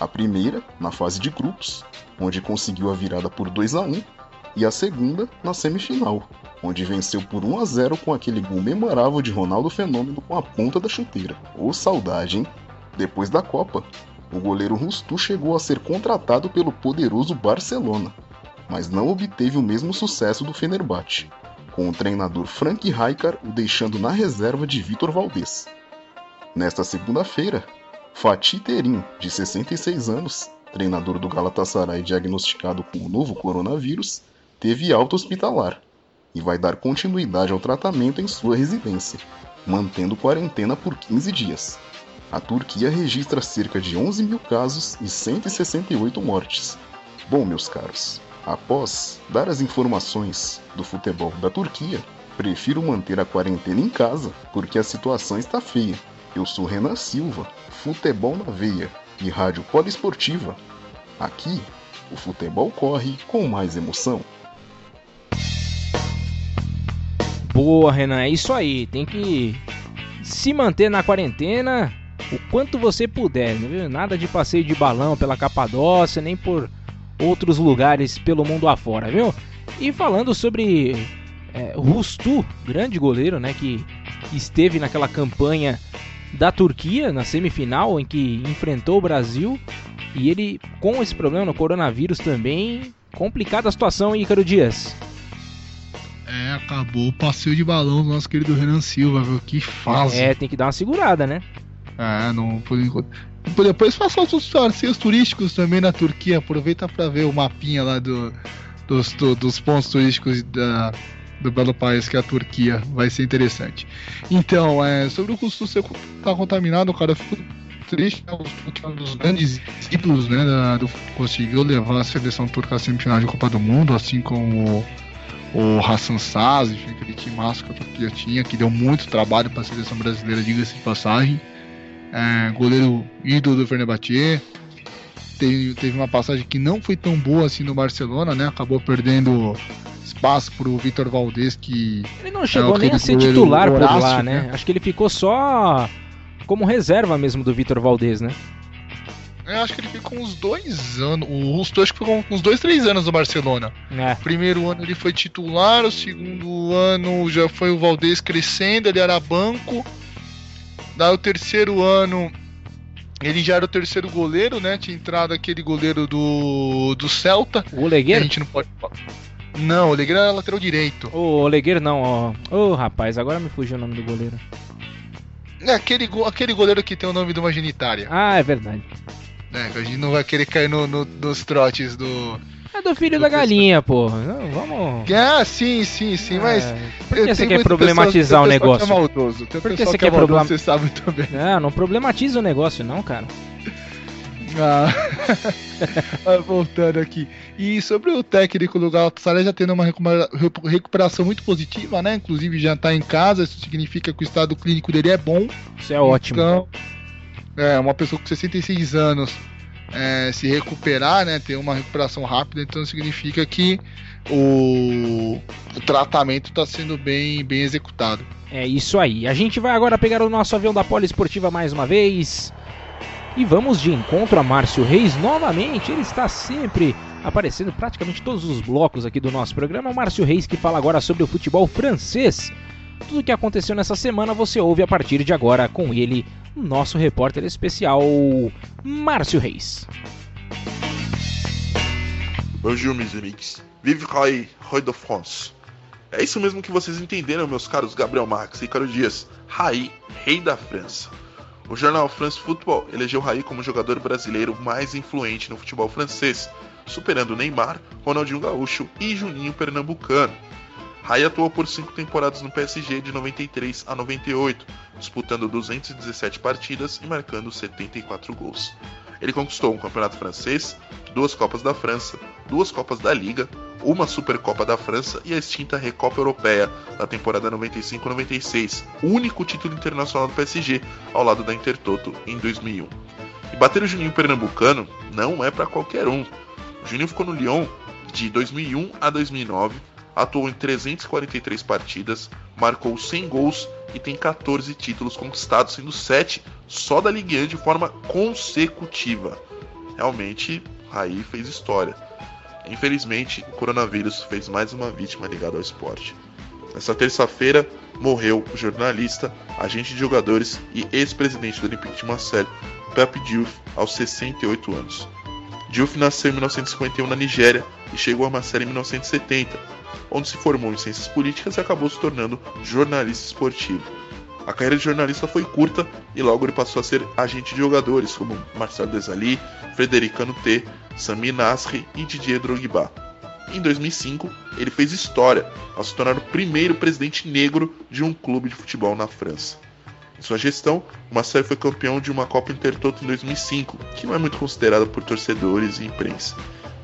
A primeira, na fase de grupos, onde conseguiu a virada por 2 a 1, e a segunda, na semifinal, onde venceu por 1 a 0 com aquele gol memorável de Ronaldo Fenômeno com a ponta da chuteira. Ô saudade, hein? Depois da Copa, o goleiro Rustu chegou a ser contratado pelo poderoso Barcelona, mas não obteve o mesmo sucesso do Fenerbahçe, com o treinador Frank Rijkaard o deixando na reserva de Vitor Valdez. Nesta segunda-feira, Fatih Terim, de 66 anos, treinador do Galatasaray diagnosticado com o novo coronavírus, teve alta hospitalar e vai dar continuidade ao tratamento em sua residência, mantendo quarentena por 15 dias. A Turquia registra cerca de 11 mil casos e 168 mortes. Bom, meus caros, após dar as informações do futebol da Turquia, prefiro manter a quarentena em casa porque a situação está feia. Eu sou Renan Silva, Futebol na Veia e Rádio Poliesportiva. Aqui, o futebol corre com mais emoção. Boa, Renan, é isso aí. Tem que se manter na quarentena o quanto você puder, viu? Nada de passeio de balão pela Capadócia, nem por outros lugares pelo mundo afora, viu? E falando sobre é, Rustu, grande goleiro, né, que esteve naquela campanha da Turquia na semifinal em que enfrentou o Brasil e ele com esse problema no coronavírus também complicada a situação, Ícaro Dias. É, acabou o passeio de balão do nosso querido Renan Silva, viu? Que fase. É, tem que dar uma segurada, né? É, não, por enquanto. Depois faça os passeios turísticos também na Turquia. Aproveita para ver o mapinha lá do, dos, do, dos pontos turísticos da, do belo país que é a Turquia. Vai ser interessante. Então, é, sobre o custo ser tá contaminado, cara, eu fico triste. Né? Um dos grandes ídolos, né? Da, do, conseguiu levar a seleção turca à semifinal de Copa do Mundo, assim como o, o Hassan Saz, enfim, aquele time massa que a Turquia tinha, que deu muito trabalho para a seleção brasileira, diga-se de passagem é, goleiro ídolo do Fenerbahçe. Teve, teve uma passagem que não foi tão boa assim no Barcelona, né? Acabou perdendo espaço pro Vitor Valdez, que. Ele não chegou é nem a ser titular por lá, né? né? Acho que ele ficou só como reserva mesmo do Vitor Valdez, né? Eu acho que ele ficou uns dois anos. O Rusto acho que ficou uns dois, três anos no Barcelona. É. Primeiro ano ele foi titular, o segundo ano já foi o Valdez crescendo, ele era banco. Daí o terceiro ano ele já era o terceiro goleiro, né? Tinha entrado aquele goleiro do, do Celta. O Olegueiro? A gente não pode. Não, o Olegueiro era lateral direito. O Olegueiro não, ó. Ô rapaz, agora me fugiu o nome do goleiro. É aquele, aquele goleiro que tem o nome de uma genitária. Ah, é verdade. É, a gente não vai querer cair no, no, nos trotes do é do filho do da galinha, pô. Não, vamos. Ah, sim, sim, sim, é. mas. Por que você quer problematizar o negócio? É maldoso. Tem Por que você quer é problematizar? Você sabe também. <laughs> Não, não problematiza o negócio, não, cara. Ah. <laughs> ah. voltando aqui. E sobre o técnico do Galatasaray já tendo uma recuperação muito positiva, né? Inclusive já tá em casa, isso significa que o estado clínico dele é bom. Isso é ótimo. É, uma pessoa com 66 anos é, se recuperar, né, ter uma recuperação rápida, então significa que o, o tratamento está sendo bem, bem executado. É isso aí. A gente vai agora pegar o nosso avião da Poliesportiva mais uma vez. E vamos de encontro a Márcio Reis novamente. Ele está sempre aparecendo praticamente todos os blocos aqui do nosso programa. Márcio Reis que fala agora sobre o futebol francês. Tudo o que aconteceu nessa semana você ouve a partir de agora com ele, nosso repórter especial, Márcio Reis. Bonjour, meus amigos. Vive Roy, Roy de France. É isso mesmo que vocês entenderam, meus caros Gabriel Marques e Caro Dias. Raí, rei da França. O jornal France Football elegeu Raí como o jogador brasileiro mais influente no futebol francês, superando Neymar, Ronaldinho Gaúcho e Juninho Pernambucano. Rai atuou por cinco temporadas no PSG de 93 a 98, disputando 217 partidas e marcando 74 gols. Ele conquistou um campeonato francês, duas Copas da França, duas Copas da Liga, uma Supercopa da França e a extinta Recopa Europeia na temporada 95-96, único título internacional do PSG, ao lado da Intertoto em 2001. E bater o Juninho Pernambucano não é para qualquer um. O Juninho ficou no Lyon de 2001 a 2009 atuou em 343 partidas, marcou 100 gols e tem 14 títulos conquistados, sendo 7 só da Ligue 1 de forma consecutiva. Realmente, Raí fez história. Infelizmente, o coronavírus fez mais uma vítima ligada ao esporte. Nessa terça-feira, morreu o jornalista, agente de jogadores e ex-presidente do Olympique de Marseille, Pepe Diouf, aos 68 anos. Diouf nasceu em 1951 na Nigéria e chegou a Marseille em 1970, onde se formou em ciências políticas e acabou se tornando jornalista esportivo. A carreira de jornalista foi curta e logo ele passou a ser agente de jogadores como Marcelo Desailly, Frederic Canute, Sami Nasri e Didier Drogba. Em 2005, ele fez história ao se tornar o primeiro presidente negro de um clube de futebol na França. Em sua gestão, o Marseille foi campeão de uma Copa Intertoto em 2005, que não é muito considerada por torcedores e imprensa.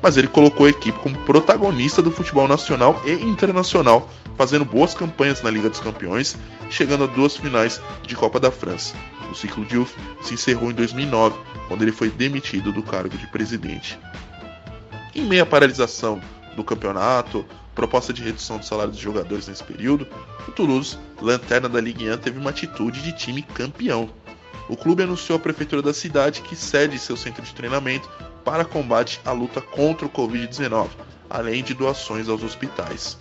Mas ele colocou a equipe como protagonista do futebol nacional e internacional, fazendo boas campanhas na Liga dos Campeões, chegando a duas finais de Copa da França. O ciclo de UF se encerrou em 2009, quando ele foi demitido do cargo de presidente. Em meio à paralisação do campeonato, proposta de redução do salário dos jogadores nesse período, o Toulouse, lanterna da Ligue 1, teve uma atitude de time campeão. O clube anunciou à prefeitura da cidade que cede seu centro de treinamento para combate à luta contra o Covid-19, além de doações aos hospitais.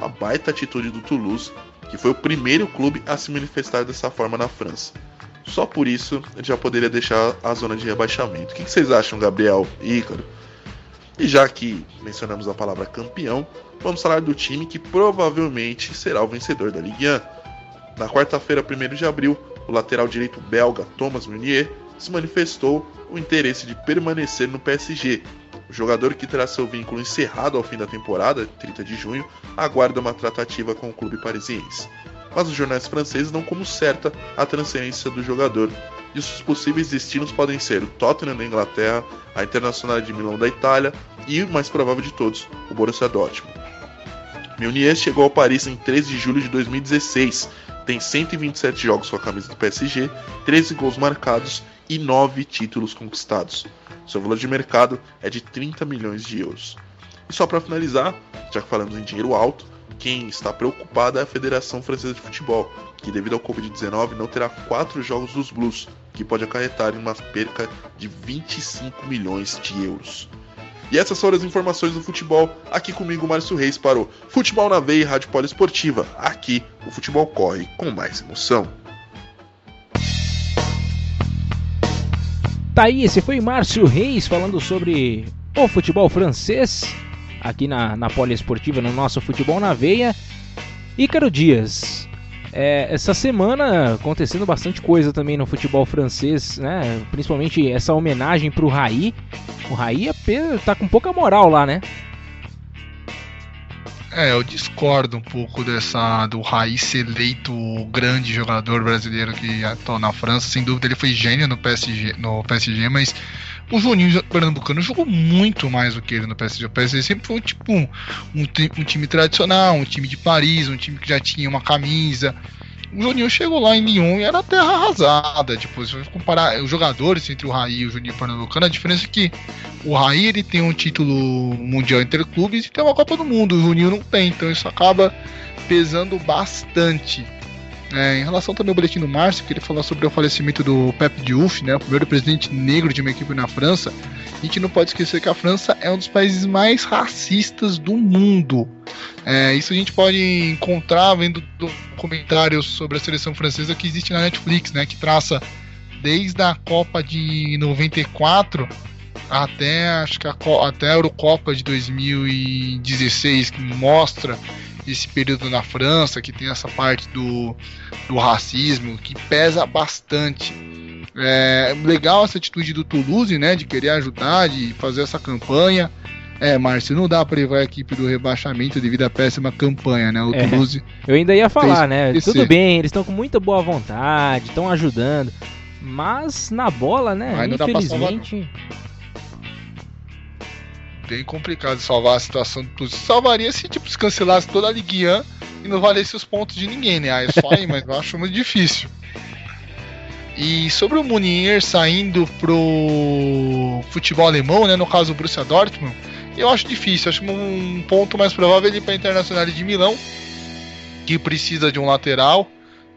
A baita atitude do Toulouse, que foi o primeiro clube a se manifestar dessa forma na França. Só por isso já poderia deixar a zona de rebaixamento. O que vocês acham, Gabriel e Ícaro? E já que mencionamos a palavra campeão, vamos falar do time que provavelmente será o vencedor da Ligue 1. Na quarta-feira, 1 de abril, o lateral direito belga Thomas Meunier se manifestou o interesse de permanecer no PSG. O jogador que terá seu vínculo encerrado ao fim da temporada, 30 de junho, aguarda uma tratativa com o clube parisiense. Mas os jornais franceses dão como certa a transferência do jogador, e os possíveis destinos podem ser o Tottenham da Inglaterra, a Internacional de Milão da Itália e, o mais provável de todos, o Borussia Dortmund. Meunier chegou ao Paris em 13 de julho de 2016, tem 127 jogos com a camisa do PSG, 13 gols marcados e 9 títulos conquistados. Seu valor de mercado é de 30 milhões de euros. E só para finalizar, já que falamos em dinheiro alto, quem está preocupado é a Federação Francesa de Futebol, que devido ao Covid-19 não terá quatro jogos dos Blues, que pode acarretar em uma perca de 25 milhões de euros. E essas foram as informações do futebol. Aqui comigo, Márcio Reis, para o Futebol na Veia e Rádio Poliesportiva. Aqui, o futebol corre com mais emoção. Tá aí, esse foi Márcio Reis falando sobre o futebol francês, aqui na, na Poliesportiva, no nosso Futebol na Veia. Ícaro Dias, é, essa semana acontecendo bastante coisa também no futebol francês, né? Principalmente essa homenagem pro Raí. O Raí é, tá com pouca moral lá, né? É, eu discordo um pouco dessa do Raí ser eleito o grande jogador brasileiro que atuou na França. Sem dúvida, ele foi gênio no PSG, no PSG mas o Juninho Pernambucano jogou muito mais do que ele no PSG. O PSG sempre foi tipo um, um, um time tradicional, um time de Paris, um time que já tinha uma camisa. O Juninho chegou lá em Lyon e era terra arrasada. Tipo, se você comparar os jogadores entre o Raí e o Juninho Pernambucano, a diferença é que o Raí ele tem um título mundial interclubes e tem uma Copa do Mundo. O Juninho não tem, então isso acaba pesando bastante. É, em relação também ao boletim do Márcio, que ele falou sobre o falecimento do Pep Diouf, né, o primeiro presidente negro de uma equipe na França, a gente não pode esquecer que a França é um dos países mais racistas do mundo. É, isso a gente pode encontrar vendo documentários sobre a seleção francesa que existe na Netflix, né, que traça desde a Copa de 94 até acho que a, até a Eurocopa de 2016, que mostra esse período na França, que tem essa parte do, do racismo, que pesa bastante. É legal essa atitude do Toulouse, né, de querer ajudar, de fazer essa campanha. É, Márcio, não dá para levar a equipe do rebaixamento devido à péssima campanha, né? O é, Toulouse. Eu ainda ia falar, né? Tudo bem, eles estão com muita boa vontade, estão ajudando. Mas na bola, né? Infelizmente bem complicado salvar a situação do Toulouse. Salvaria se tipo, se cancelasse toda a Ligue 1 e não valesse os pontos de ninguém, né? Aí é só aí, mas eu acho muito difícil. E sobre o Munier saindo pro futebol alemão, né? No caso o Borussia Dortmund, eu acho difícil. Acho um ponto mais provável ele para Internacional de Milão, que precisa de um lateral.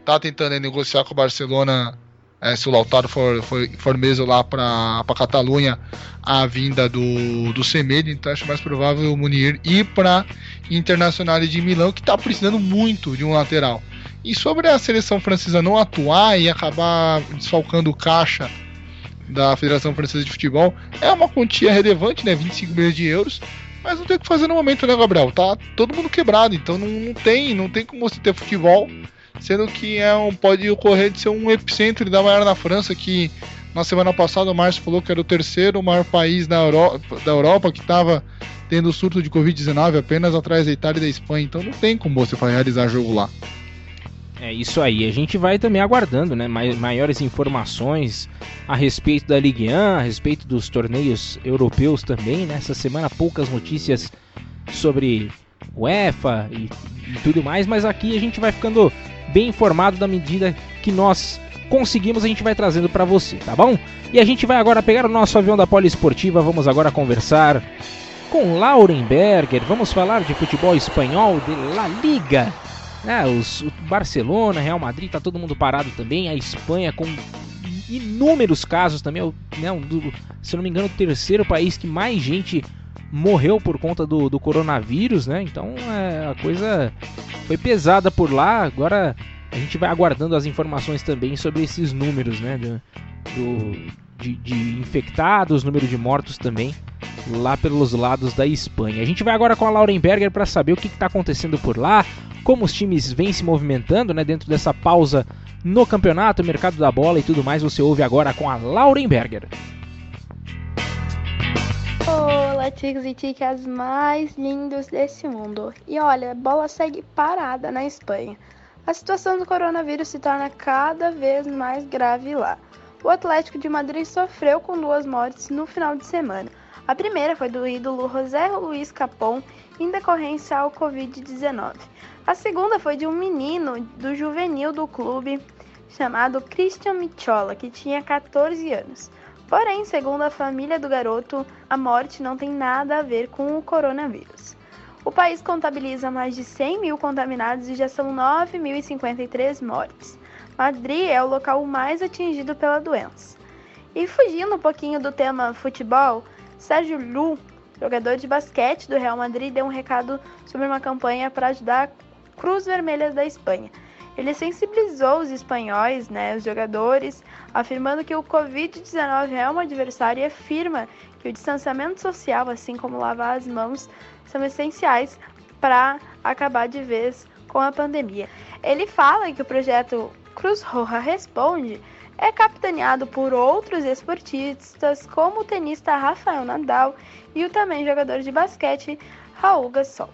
tá tentando negociar com o Barcelona é, se o Lautaro for, for, for mesmo lá para a Catalunha a vinda do, do Semedo, então acho mais provável o Munir ir para Internacional de Milão, que está precisando muito de um lateral. E sobre a seleção francesa não atuar e acabar desfalcando o caixa da Federação Francesa de Futebol, é uma quantia relevante, né? 25 milhões de euros. Mas não tem o que fazer no momento, né, Gabriel? Tá todo mundo quebrado, então não, não tem, não tem como você ter futebol sendo que é um, pode ocorrer de ser um epicentro da maior na França, que na semana passada o Márcio falou que era o terceiro maior país da Europa, da Europa que estava tendo surto de Covid-19 apenas atrás da Itália e da Espanha, então não tem como você realizar jogo lá. É isso aí, a gente vai também aguardando né, maiores informações a respeito da Ligue 1, a respeito dos torneios europeus também. Nessa né? semana, poucas notícias sobre UEFA e, e tudo mais, mas aqui a gente vai ficando bem informado da medida que nós conseguimos, a gente vai trazendo para você, tá bom? E a gente vai agora pegar o nosso avião da Poliesportiva, vamos agora conversar com Laurenberger, vamos falar de futebol espanhol, de La Liga. Né, os, o Barcelona, Real Madrid, tá todo mundo parado também, a Espanha com inúmeros casos também, né, um do, se não me engano, o terceiro país que mais gente morreu por conta do, do coronavírus, né? Então é, a coisa foi pesada por lá. Agora a gente vai aguardando as informações também sobre esses números, né? Do, do de, de, infectados, número de mortos também lá pelos lados da Espanha. A gente vai agora com a Lauren Berger para saber o que está acontecendo por lá, como os times vêm se movimentando, né? Dentro dessa pausa no campeonato, mercado da bola e tudo mais. Você ouve agora com a Lauren Berger. Olá, ticos e ticas mais lindos desse mundo. E olha, a bola segue parada na Espanha. A situação do coronavírus se torna cada vez mais grave lá. O Atlético de Madrid sofreu com duas mortes no final de semana. A primeira foi do ídolo José Luiz Capon, em decorrência ao Covid-19. A segunda foi de um menino do juvenil do clube chamado Christian Michola, que tinha 14 anos. Porém, segundo a família do garoto, a morte não tem nada a ver com o coronavírus. O país contabiliza mais de 100 mil contaminados e já são 9.053 mortes. Madrid é o local mais atingido pela doença. E fugindo um pouquinho do tema futebol, Sérgio Lu, jogador de basquete do Real Madrid, deu um recado sobre uma campanha para ajudar a Cruz Vermelha da Espanha. Ele sensibilizou os espanhóis, né, os jogadores, afirmando que o Covid-19 é um adversário e afirma que o distanciamento social, assim como lavar as mãos, são essenciais para acabar de vez com a pandemia. Ele fala que o projeto Cruz Roja Responde é capitaneado por outros esportistas, como o tenista Rafael Nadal e o também jogador de basquete Raul Gasol.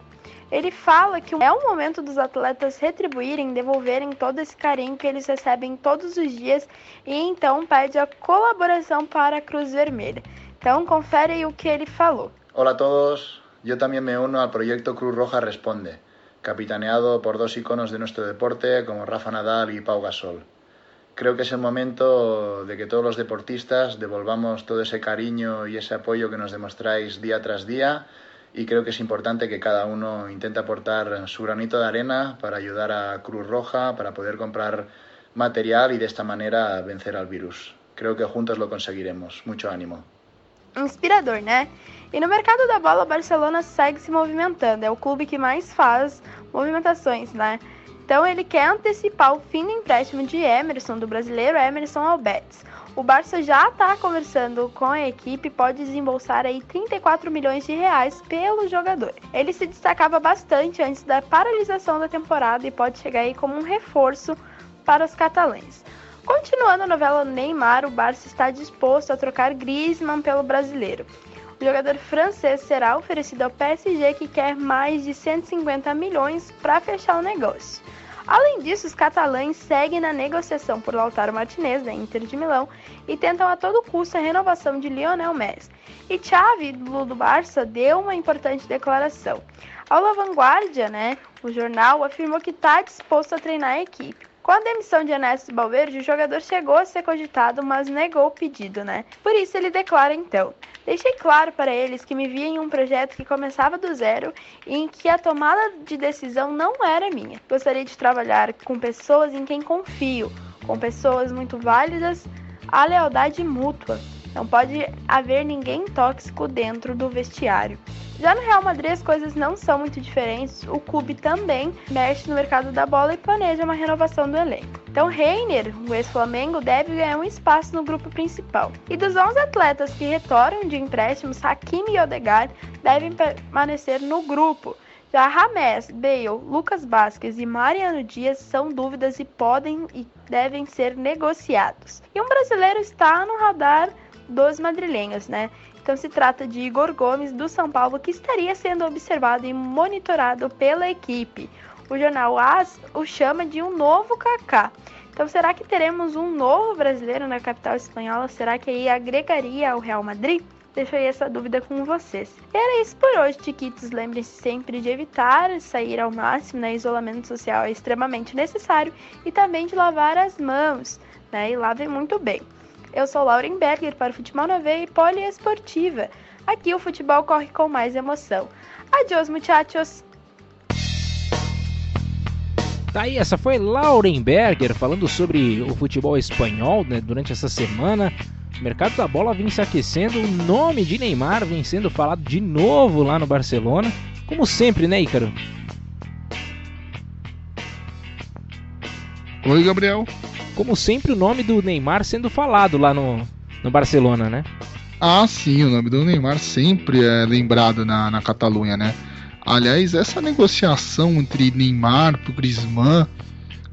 Ele fala que é o momento dos atletas retribuírem, devolverem todo esse carinho que eles recebem todos os dias e então pede a colaboração para a Cruz Vermelha. Então confere aí o que ele falou. Olá a todos, eu também me uno ao projeto Cruz Roja Responde, capitaneado por dois iconos de nosso deporte como Rafa Nadal e Pau Gasol. Creo que es el momento de que todos los deportistas devolvamos todo ese cariño y ese apoyo que nos demostráis día tras día y creo que es importante que cada uno intente aportar su granito de arena para ayudar a Cruz Roja, para poder comprar material y de esta manera vencer al virus. Creo que juntos lo conseguiremos. Mucho ánimo. Inspirador, né? E no mercado da bola, o Barcelona segue se movimentando. É o clube que mais faz movimentações, né? Então ele quer antecipar o fim do empréstimo de Emerson, do brasileiro Emerson ao Betis. O Barça já está conversando com a equipe e pode desembolsar aí 34 milhões de reais pelo jogador. Ele se destacava bastante antes da paralisação da temporada e pode chegar aí como um reforço para os catalães. Continuando a novela Neymar, o Barça está disposto a trocar Griezmann pelo brasileiro. O jogador francês será oferecido ao PSG que quer mais de 150 milhões para fechar o negócio. Além disso, os catalães seguem na negociação por Lautaro Martinez, da Inter de Milão, e tentam a todo custo a renovação de Lionel Messi. E Xavi, do, Barça, deu uma importante declaração. Ao La Vanguardia, né, o jornal, afirmou que está disposto a treinar a equipe. Com a demissão de Ernesto Balverde, o jogador chegou a ser cogitado, mas negou o pedido, né? Por isso ele declara então: Deixei claro para eles que me via em um projeto que começava do zero e em que a tomada de decisão não era minha. Gostaria de trabalhar com pessoas em quem confio, com pessoas muito válidas, a lealdade mútua. Não pode haver ninguém tóxico dentro do vestiário. Já no Real Madrid as coisas não são muito diferentes. O clube também mexe no mercado da bola e planeja uma renovação do elenco. Então Reiner, o ex-Flamengo, deve ganhar um espaço no grupo principal. E dos 11 atletas que retornam de empréstimos, Hakimi e Odegaard devem permanecer no grupo. Já Rames, Bale, Lucas Vasquez e Mariano Dias são dúvidas e podem e devem ser negociados. E um brasileiro está no radar dos madrilenhos, né? Então se trata de Igor Gomes do São Paulo que estaria sendo observado e monitorado pela equipe. O jornal AS o chama de um novo Kaká. Então será que teremos um novo brasileiro na capital espanhola? Será que aí agregaria ao Real Madrid? Deixo aí essa dúvida com vocês. Era isso por hoje, Tiquitos. Lembrem-se sempre de evitar sair ao máximo, né? Isolamento social é extremamente necessário. E também de lavar as mãos, né? E lavem muito bem. Eu sou Lauren Berger para o Futebol na Veia e Poliesportiva. Aqui o futebol corre com mais emoção. Adiós, muchachos! Tá aí, essa foi Lauren Berger falando sobre o futebol espanhol né, durante essa semana. O mercado da bola vem se aquecendo, o nome de Neymar vem sendo falado de novo lá no Barcelona. Como sempre, né, Ícaro? Oi, Gabriel como sempre, o nome do Neymar sendo falado lá no, no Barcelona, né? Ah, sim, o nome do Neymar sempre é lembrado na, na Catalunha, né? Aliás, essa negociação entre Neymar e Griezmann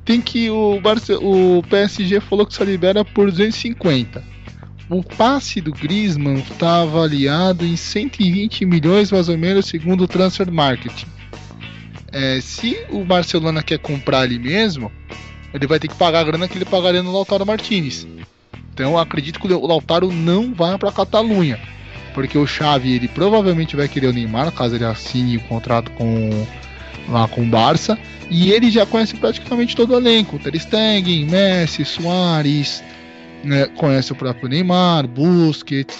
tem que o, Barce o PSG falou que só libera por 250. O passe do Griezmann está avaliado em 120 milhões mais ou menos segundo o Transfer Market. É, se o Barcelona quer comprar ali mesmo, ele vai ter que pagar a grana que ele pagaria no Lautaro Martinez. Então acredito que o Lautaro não vai para a Catalunha, porque o Xavi ele provavelmente vai querer o Neymar caso ele assine o contrato com lá com o Barça e ele já conhece praticamente todo o elenco, Ter Stegen, Messi, Soares, né, conhece o próprio Neymar, Busquets,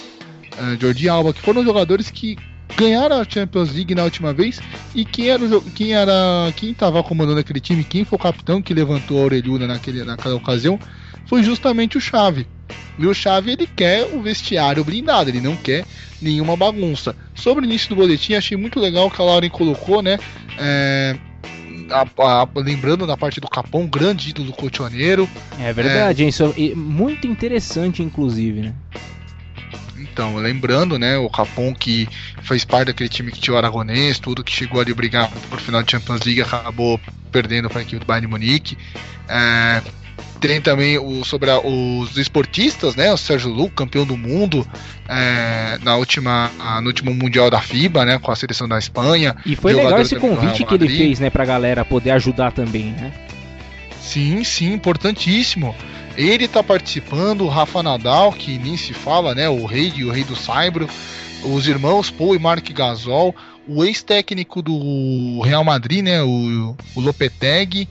uh, Jordi Alba, que foram jogadores que ganharam a Champions League na última vez e quem era quem era quem estava comandando aquele time, quem foi o capitão que levantou a orelhuda naquele, naquela ocasião, foi justamente o Chave. E o Chave ele quer o vestiário blindado, ele não quer nenhuma bagunça. Sobre o início do boletim, achei muito legal que a Lauren colocou, né? É, a, a, lembrando da parte do Capão, grande ídolo colchoneiro. É verdade, é, isso é muito interessante, inclusive, né? Então, lembrando, né, o Capon que fez parte daquele time que tinha o Aragonês, tudo que chegou ali brigar por final de Champions League, acabou perdendo para a equipe do Bayern Munique. É, tem também o, sobre a, os esportistas, né? O Sérgio Lu, campeão do mundo é, na última, no último Mundial da FIBA, né? Com a seleção da Espanha. E foi legal esse convite que ele fez, né? Pra galera poder ajudar também, né? Sim, sim, importantíssimo. Ele está participando, o Rafa Nadal, que nem se fala, né? O rei, o rei do Saibro, os irmãos Paul e Mark Gasol, o ex-técnico do Real Madrid, né? O, o Lopetegui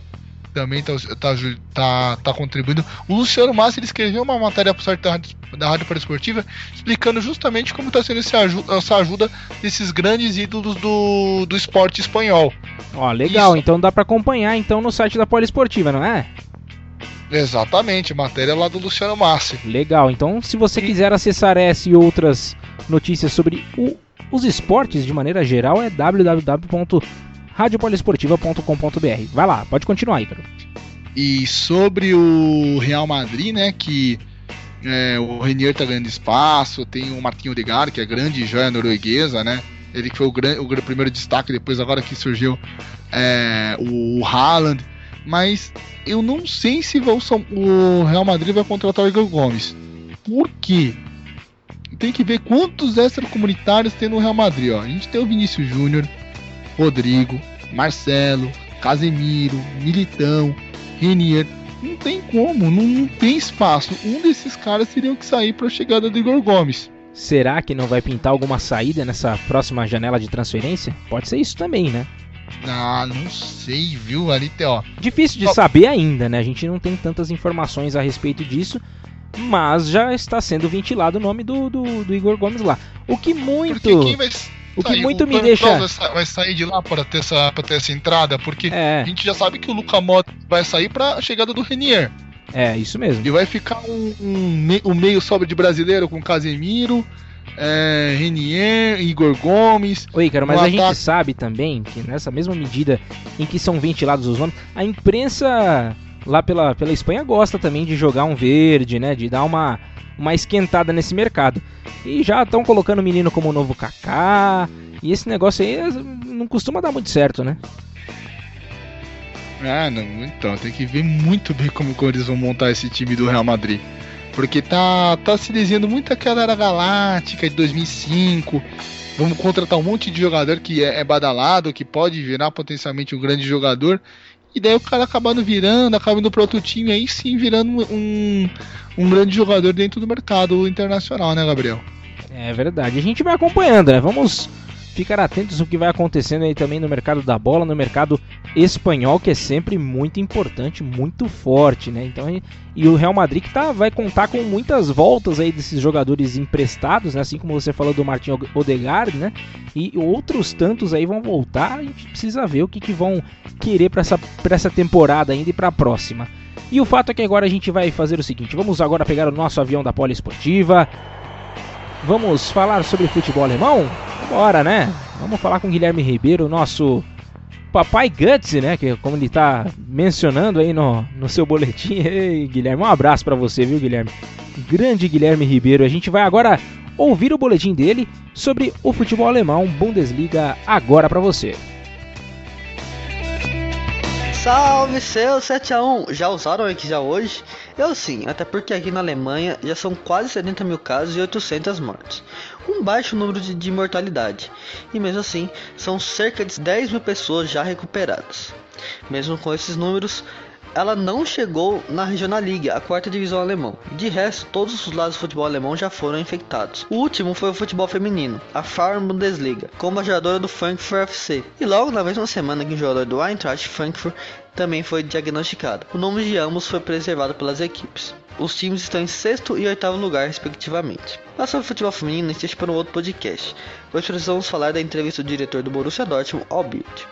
também está tá, tá, tá contribuindo. O Luciano Massa ele escreveu uma matéria para o site da Rádio, da Rádio explicando justamente como está sendo ajuda, essa ajuda desses grandes ídolos do, do esporte espanhol. Ó, legal, Isso. então dá para acompanhar então no site da Poliesportiva, não é? Exatamente, matéria lá do Luciano Massi. Legal, então se você quiser acessar essa e outras notícias sobre o, os esportes de maneira geral é www.radiopoliesportiva.com.br. Vai lá, pode continuar aí, cara. E sobre o Real Madrid, né, que é, o Renier tá ganhando espaço, tem o Marquinhos Odegaard, que é grande joia norueguesa, né? Ele que foi o, grande, o primeiro destaque, depois agora que surgiu é, o Haaland mas eu não sei se o Real Madrid vai contratar o Igor Gomes. Por quê? Tem que ver quantos extracomunitários tem no Real Madrid. Ó. A gente tem o Vinícius Júnior, Rodrigo, Marcelo, Casemiro, Militão, Renier. Não tem como, não, não tem espaço. Um desses caras teriam que sair para a chegada do Igor Gomes. Será que não vai pintar alguma saída nessa próxima janela de transferência? Pode ser isso também, né? Ah, não sei, viu? Ali tem, ó. Difícil de saber ainda, né? A gente não tem tantas informações a respeito disso, mas já está sendo ventilado o nome do, do, do Igor Gomes lá. O que muito. O que muito me Tony deixa- Vai sa- vai sair de lá para ter, essa, pra ter essa entrada, porque É. a gente já sabe que o Luca Modric vai sair para a chegada do Renier. É, isso mesmo. E vai ficar um, um, me- um meio sobra de brasileiro com Casemiro, é, Renier, Igor Gomes. Oi, cara, mas Um a gente ataque- sabe também que nessa mesma medida em que são ventilados os nomes, a imprensa lá pela, pela Espanha gosta também de jogar um verde, né? De dar uma, uma esquentada nesse mercado. E já estão colocando o menino como o novo Kaká. E esse negócio aí eh, não costuma dar muito certo, né? Ah, não, então, tem que ver muito bem como que eles vão montar esse time do Real Madrid. Porque tá, tá se desenhando muito aquela era galáctica de 2005. Vamos contratar um monte de jogador que é, é badalado, que pode virar potencialmente um grande jogador. E daí o cara acabando virando, acaba indo para outro time, aí sim virando um, um grande jogador dentro do mercado internacional, né, Gabriel? É verdade. A gente vai acompanhando, né? Vamos ficar atentos ao que vai acontecendo aí também no mercado da bola, no mercado espanhol, que é sempre muito importante, muito forte, né? Então, e, o Real Madrid que tá, vai contar com muitas voltas aí desses jogadores emprestados, né? Assim como você falou do Martin Odegaard, né? E outros tantos aí vão voltar. A gente precisa ver o que, que vão querer para essa, essa temporada ainda e para a próxima. E o fato é que agora a gente vai fazer o seguinte: vamos agora pegar o nosso avião da Poliesportiva. Vamos falar sobre futebol alemão? Bora, né? Vamos falar com o Guilherme Ribeiro, nosso papai Guts, né? Que como ele tá mencionando aí no, no seu boletim. <laughs> Ei, Guilherme, um abraço para você, viu, Guilherme? Grande Guilherme Ribeiro. A gente vai agora ouvir o boletim dele sobre o futebol alemão Bundesliga agora para você. Salve seu 7x1! Já usaram o já hoje? Eu sim, até porque aqui na Alemanha já são quase 70 mil casos e 800 mortes. Um baixo número de, de mortalidade. E mesmo assim, são cerca de 10 mil pessoas já recuperadas. Mesmo com esses números, ela não chegou na Regional League, a quarta divisão alemã. De resto, todos os lados do futebol alemão já foram infectados. O último foi o futebol feminino, a Frauen Bundesliga, como a jogadora do Frankfurt FC. E logo na mesma semana que o jogador do Eintracht Frankfurt também foi diagnosticado. O nome de ambos foi preservado pelas equipes. Os times estão em sexto e oitavo lugar, respectivamente. Mas sobre futebol feminino, deixa para um outro podcast. Hoje precisamos falar da entrevista do diretor do Borussia Dortmund ao.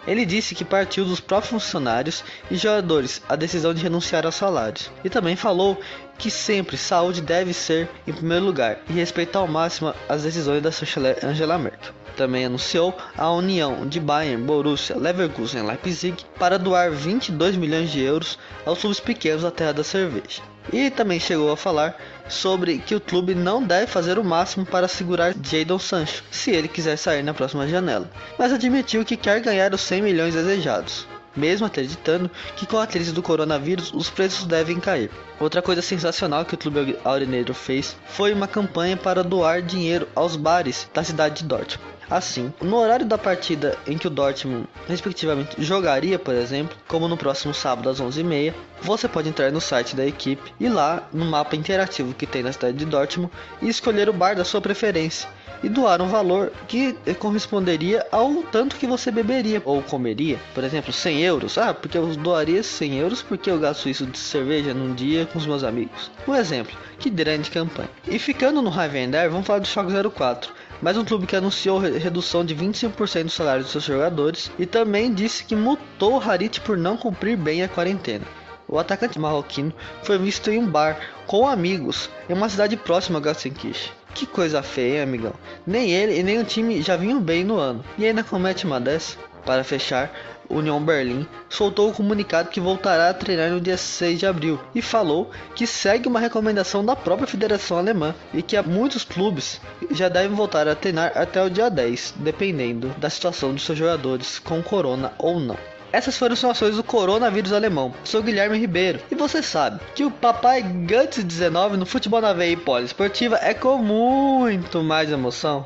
Ele disse que partiu dos próprios funcionários e jogadores a decisão de renunciar aos salários. E também falou que sempre saúde deve ser em primeiro lugar e respeitar ao máximo as decisões da chanceler Angela Merkel também anunciou a união de Bayern, Borussia, Leverkusen e Leipzig para doar 22 milhões de euros aos clubes pequenos da terra da cerveja. E também chegou a falar sobre que o clube não deve fazer o máximo para segurar Jadon Sancho, se ele quiser sair na próxima janela, mas admitiu que quer ganhar os 100 milhões desejados mesmo acreditando que com a crise do coronavírus os preços devem cair. Outra coisa sensacional que o Clube Aurinegro fez foi uma campanha para doar dinheiro aos bares da cidade de Dortmund. Assim, no horário da partida em que o Dortmund, respectivamente, jogaria, por exemplo, como no próximo sábado às 11h30, você pode entrar no site da equipe e lá no mapa interativo que tem na cidade de Dortmund e escolher o bar da sua preferência e doar um valor que corresponderia ao tanto que você beberia ou comeria. Por exemplo, 100 euros. Ah, porque eu doaria 100 euros porque eu gasto isso de cerveja num dia com os meus amigos. Um exemplo, que grande campanha. E ficando no Ravender, vamos falar do Schalke 04 mais um clube que anunciou redução de 25% do salário dos seus jogadores e também disse que multou o Harit por não cumprir bem a quarentena. O atacante marroquino foi visto em um bar com amigos em uma cidade próxima a Gelsenkirchen. Que coisa feia, hein, amigão. Nem ele e nem o time já vinham bem no ano. E ainda comete uma dessa. Para fechar, União Berlim soltou o comunicado que voltará a treinar no dia 6 de abril e falou que segue uma recomendação da própria Federação Alemã e que muitos clubes já devem voltar a treinar até o dia 10, dependendo da situação dos seus jogadores com corona ou não. Essas foram as ações do coronavírus alemão. Sou Guilherme Ribeiro e você sabe que o papai Guts 19 no futebol na veia e poliesportiva é com muito mais emoção.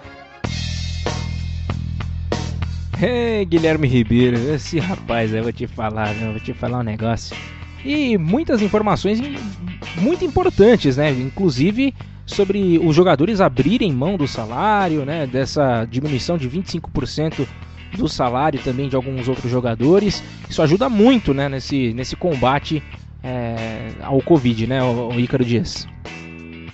Hey, Guilherme Ribeiro, esse rapaz aí, vou te falar, né? vou te falar um negócio. E muitas informações muito importantes, né? Inclusive sobre os jogadores abrirem mão do salário, né? Dessa diminuição de 25% do salário também de alguns outros jogadores. Isso ajuda muito né, nesse, nesse combate é, ao Covid, né, o, o Ícaro Dias?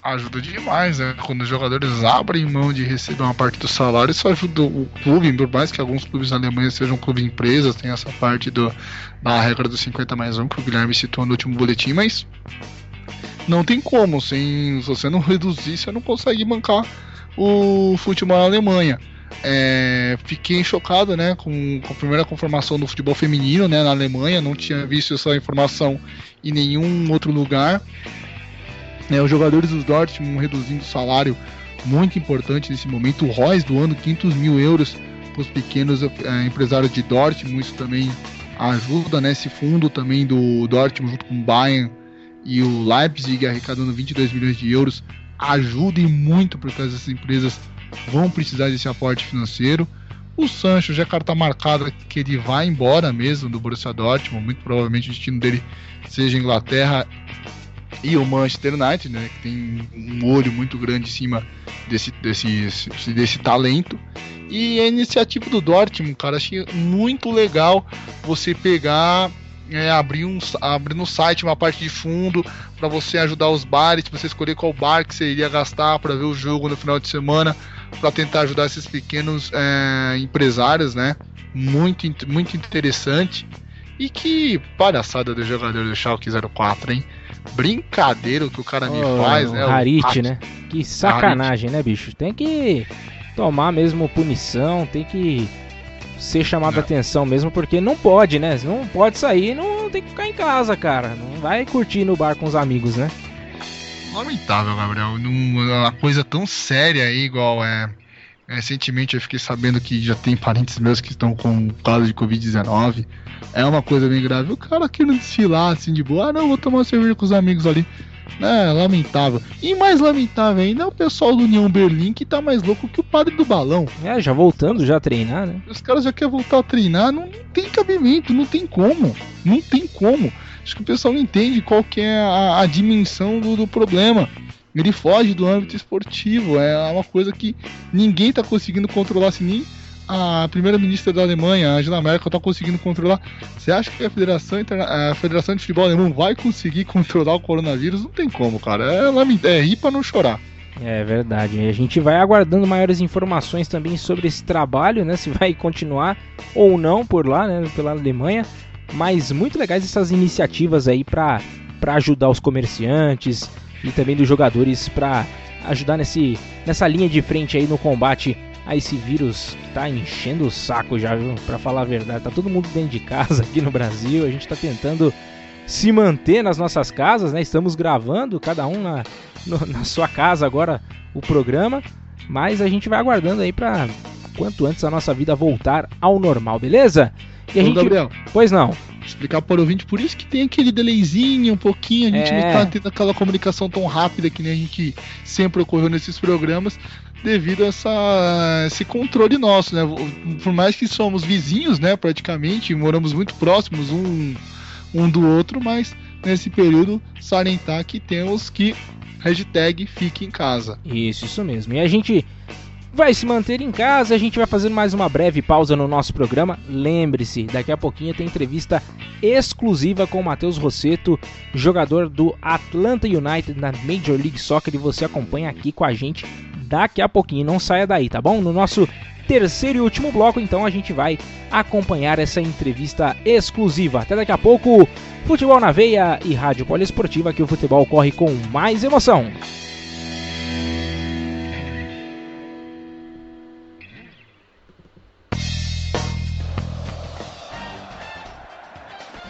Ajuda demais, né? Quando os jogadores abrem mão de receber uma parte do salário, isso ajuda o clube, por mais que alguns clubes na Alemanha sejam clube empresas, tem essa parte do, da regra dos 50 mais 1 que o Guilherme citou no último boletim, mas não tem como, sem, se você não reduzir, você não consegue bancar o futebol na Alemanha. É, fiquei chocado né, com, com, a primeira conformação do futebol feminino né, na Alemanha, não tinha visto essa informação em nenhum outro lugar. É, os jogadores dos Dortmund reduzindo o salário muito importante nesse momento. O Royce doando 500 mil euros para os pequenos é, empresários de Dortmund, isso também ajuda né, fundo também do Dortmund junto com o Bayern e o Leipzig arrecadando 22 milhões de euros ajuda e muito porque essas empresas vão precisar desse aporte financeiro. O Sancho já carta marcada que ele vai embora mesmo do Borussia Dortmund, muito provavelmente o destino dele seja Inglaterra e o Manchester United, né, que tem um olho muito grande em cima desse, desse, desse talento. E a iniciativa do Dortmund, cara, achei muito legal você pegar é, abrir, um, abrir no site uma parte de fundo para você ajudar os bares, você escolher qual bar que você iria gastar para ver o jogo no final de semana, para tentar ajudar esses pequenos é, empresários, né? Muito, muito interessante. E que palhaçada do jogador do Schalke 04, hein? Brincadeira que o cara me oh, faz, né? Harit, né? Que sacanagem, Harit. né, bicho? Tem que tomar mesmo punição, tem que ser chamado a atenção mesmo, porque não pode, né? Não pode sair, não tem que ficar em casa, cara. Não vai curtir no bar com os amigos, né? Lamentável, Gabriel. Uma coisa tão séria aí, igual é. Recentemente eu fiquei sabendo que já tem parentes meus que estão com caso de Covid-19. É uma coisa bem grave. O cara querendo desfilar assim de boa, ah não, vou tomar cerveja com os amigos ali. É, lamentável. E mais lamentável ainda é o pessoal do União Berlim que tá mais louco que o padre do balão. É, já voltando já a treinar, né? Os caras já querem voltar a treinar, não, tem cabimento, não tem como. Não tem como. Acho que o pessoal não entende qual que é a, a dimensão do, do problema ele foge do âmbito esportivo. É uma coisa que ninguém está conseguindo controlar, assim, nem a primeira-ministra da Alemanha, Angela Merkel, está conseguindo controlar. Você acha que a Federação, a Federação de Futebol Alemão vai conseguir controlar o coronavírus? Não tem como, cara. É, é rir para não chorar. É verdade. A gente vai aguardando maiores informações também sobre esse trabalho, né? Se vai continuar ou não por lá, né? Pela Alemanha. Mas muito legais essas iniciativas aí para ajudar os comerciantes e também dos jogadores para ajudar nesse, nessa linha de frente aí no combate a esse vírus que tá enchendo o saco já, viu? Pra falar a verdade. Tá todo mundo dentro de casa aqui no Brasil. A gente tá tentando se manter nas nossas casas, né? Estamos gravando, cada um na, no, na sua casa agora, o programa. Mas a gente vai aguardando aí pra quanto antes a nossa vida voltar ao normal, beleza? E a Ô, gente... Gabriel. Pois não explicar para o ouvinte, por isso que tem aquele delayzinho um pouquinho, a gente é. não tá tendo aquela comunicação tão rápida que nem a gente sempre ocorreu nesses programas, devido a essa, esse controle nosso, né? Por mais que somos vizinhos, né, praticamente, moramos muito próximos um, um do outro, mas nesse período salientar que temos que hashtag fique em casa. Isso, isso mesmo. E a gente vai se manter em casa. A gente vai fazer mais uma breve pausa no nosso programa. Lembre-se, daqui a pouquinho tem entrevista exclusiva com o Matheus Rosseto, jogador do Atlanta United na Major League Soccer. E você acompanha aqui com a gente daqui a pouquinho. Não saia daí, tá bom? No nosso terceiro e último bloco, então a gente vai acompanhar essa entrevista exclusiva. Até daqui a pouco, Futebol na Veia e Rádio Poliesportiva, que o futebol corre com mais emoção.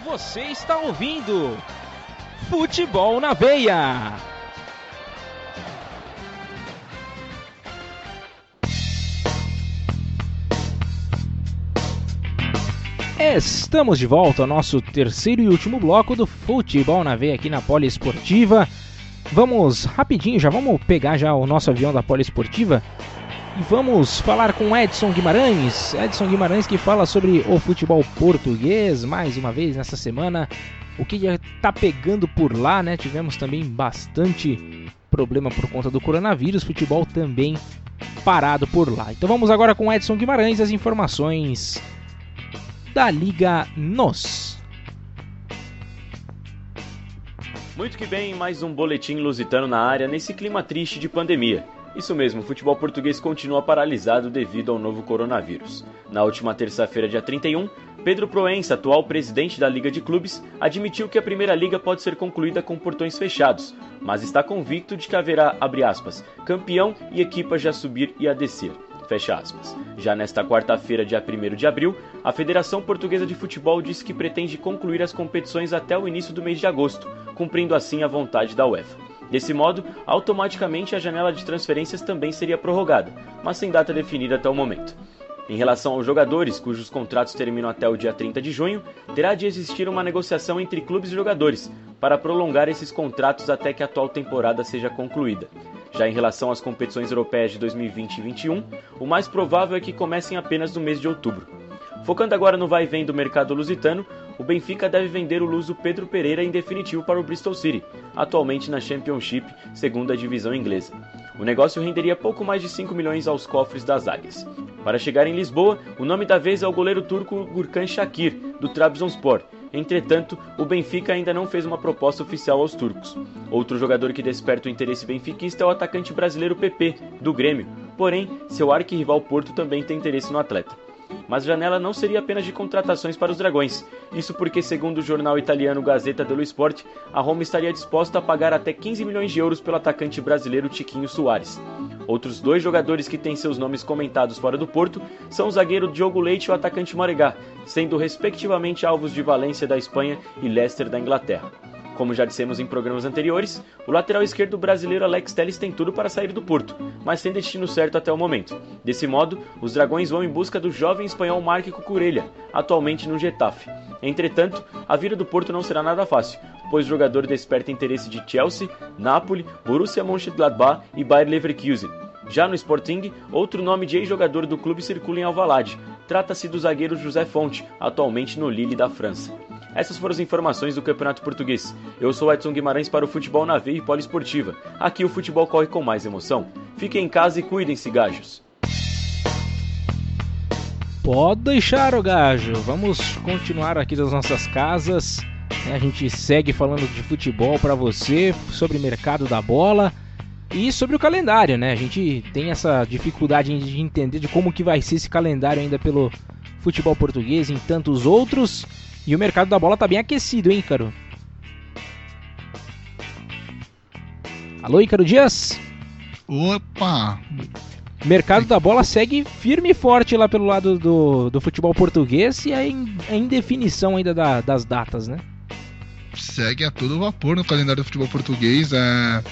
Você está ouvindo Futebol na Veia. Estamos de volta ao nosso terceiro e último bloco do Futebol na Veia aqui na Poliesportiva. Vamos rapidinho, já vamos pegar já o nosso avião da Poliesportiva e vamos falar com Edson Guimarães. Edson Guimarães que fala sobre o futebol português mais uma vez nessa semana. O que já está pegando por lá, né? Tivemos também bastante problema por conta do coronavírus. Futebol também parado por lá. Então vamos agora com Edson Guimarães as informações da Liga NOS. Muito que bem, mais um boletim lusitano na área nesse clima triste de pandemia. Isso mesmo, o futebol português continua paralisado devido ao novo coronavírus. Na última terça-feira, dia 31, Pedro Proença, atual presidente da Liga de Clubes, admitiu que a Primeira Liga pode ser concluída com portões fechados, mas está convicto de que haverá, aspas, campeão e equipas a subir e a descer. Fecha aspas. Já nesta quarta-feira, dia 1 de abril, a Federação Portuguesa de Futebol disse que pretende concluir as competições até o início do mês de agosto, cumprindo assim a vontade da UEFA. Desse modo, automaticamente a janela de transferências também seria prorrogada, mas sem data definida até o momento. Em relação aos jogadores, cujos contratos terminam até o dia 30 de junho, terá de existir uma negociação entre clubes e jogadores para prolongar esses contratos até que a atual temporada seja concluída. Já em relação às competições europeias de 2020 e 2021, o mais provável é que comecem apenas no mês de outubro. Focando agora no vai e vem do mercado lusitano, o Benfica deve vender o luso Pedro Pereira em definitivo para o Bristol City, atualmente na Championship, segunda divisão inglesa. O negócio renderia pouco mais de 5 milhões aos cofres das águias. Para chegar em Lisboa, o nome da vez é o goleiro turco Gurkan Shakir, do Trabzonspor. Entretanto, o Benfica ainda não fez uma proposta oficial aos turcos. Outro jogador que desperta o interesse benfiquista é o atacante brasileiro PP, do Grêmio. Porém, seu arquirrival Porto também tem interesse no atleta. Mas janela não seria apenas de contratações para os Dragões. Isso porque, segundo o jornal italiano Gazeta dello Sport, a Roma estaria disposta a pagar até 15 milhões de euros pelo atacante brasileiro Tiquinho Soares. Outros dois jogadores que têm seus nomes comentados fora do Porto são o zagueiro Diogo Leite e o atacante Moregá, sendo respectivamente alvos de Valência da Espanha e Leicester da Inglaterra. Como já dissemos em programas anteriores, o lateral esquerdo brasileiro Alex Telles tem tudo para sair do Porto, mas sem destino certo até o momento. Desse modo, os Dragões vão em busca do jovem espanhol Marque Cucurella, atualmente no Getafe. Entretanto, a vida do Porto não será nada fácil, pois o jogador desperta interesse de Chelsea, Napoli, Borussia Mönchengladbach e Bayer Leverkusen. Já no Sporting, outro nome de ex-jogador do clube circula em Alvalade. Trata-se do zagueiro José Fonte, atualmente no Lille da França. Essas foram as informações do Campeonato Português. Eu sou Edson Guimarães para o Futebol na Veia e Poliesportiva. Aqui o futebol corre com mais emoção. Fiquem em casa e cuidem-se, gajos. Pode deixar, o gajo. Vamos continuar aqui das nossas casas. A gente segue falando de futebol para você, sobre o mercado da bola e sobre o calendário, né? A gente tem essa dificuldade de entender de como que vai ser esse calendário ainda pelo futebol português em tantos outros. E o mercado da bola tá bem aquecido, hein, Ícaro? Alô, Ícaro Dias? Opa! Mercado da bola segue firme e forte lá pelo lado do, do futebol português e é em, é em definição ainda da, das datas, né? Segue a todo vapor no calendário do futebol português. É...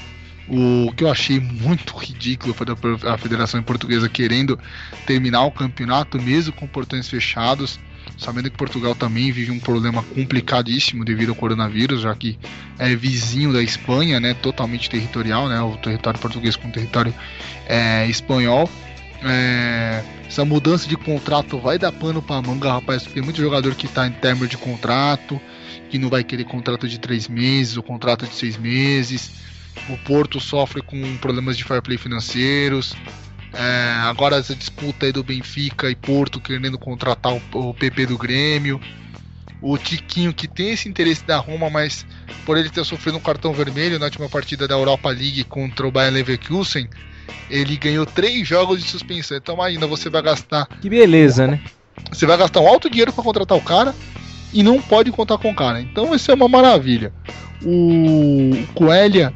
O que eu achei muito ridículo foi a Federação Portuguesa querendo terminar o campeonato mesmo com portões fechados sabendo que Portugal também vive um problema complicadíssimo devido ao coronavírus, já que é vizinho da Espanha, né, totalmente territorial, né, o território português com o território é, espanhol. É, essa mudança de contrato vai dar pano para manga, rapaz, porque tem muito jogador que está em término de contrato, que não vai querer contrato de três meses ou contrato de seis meses. O Porto sofre com problemas de fair play financeiros. É, agora essa disputa aí do Benfica e Porto querendo contratar o, o PP do Grêmio. O Tiquinho que tem esse interesse da Roma, mas por ele ter sofrido um cartão vermelho na última partida da Europa League contra o Bayern Leverkusen, ele ganhou três jogos de suspensão. Então ainda você vai gastar. Que beleza, né? Você vai gastar um alto dinheiro para contratar o cara e não pode contar com o cara. Então isso é uma maravilha. O Coelha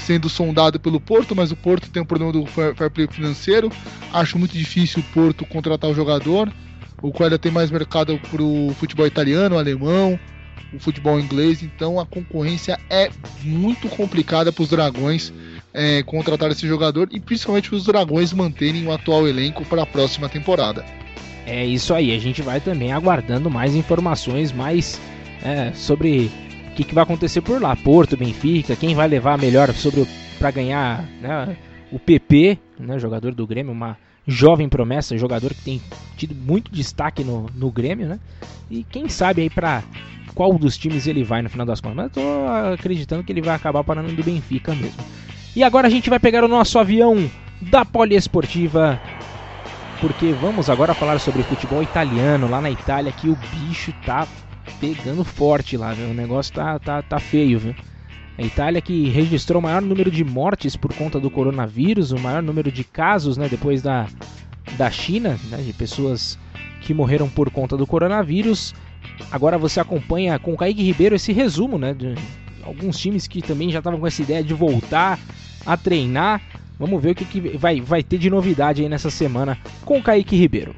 sendo sondado pelo Porto, mas o Porto tem um problema do fair play financeiro. Acho muito difícil o Porto contratar o jogador. O Coelho tem mais mercado para o futebol italiano, alemão, o futebol inglês. Então a concorrência é muito complicada para os Dragões é, contratar esse jogador e principalmente para os Dragões manterem o atual elenco para a próxima temporada. É isso aí. A gente vai também aguardando mais informações, mais é, sobre o que, que, vai acontecer por lá. Porto, Benfica, quem vai levar melhor sobre para ganhar né, o PP, né, jogador do Grêmio, uma jovem promessa, jogador que tem tido muito destaque no, no Grêmio, né? E quem sabe aí para qual dos times ele vai no final das contas. Mas eu tô acreditando que ele vai acabar parando do Benfica mesmo. E agora a gente vai pegar o nosso avião da Poliesportiva, porque vamos agora falar sobre futebol italiano lá na Itália, que o bicho tá pegando forte lá, viu? o negócio tá, tá, tá feio, viu? A Itália que registrou o maior número de mortes por conta do coronavírus, o maior número de casos, né, depois da, da China, né, de pessoas que morreram por conta do coronavírus. Agora você acompanha com o Kaique Ribeiro esse resumo, né, de alguns times que também já estavam com essa ideia de voltar a treinar. Vamos ver o que, que vai, vai ter de novidade aí nessa semana com o Kaique Ribeiro.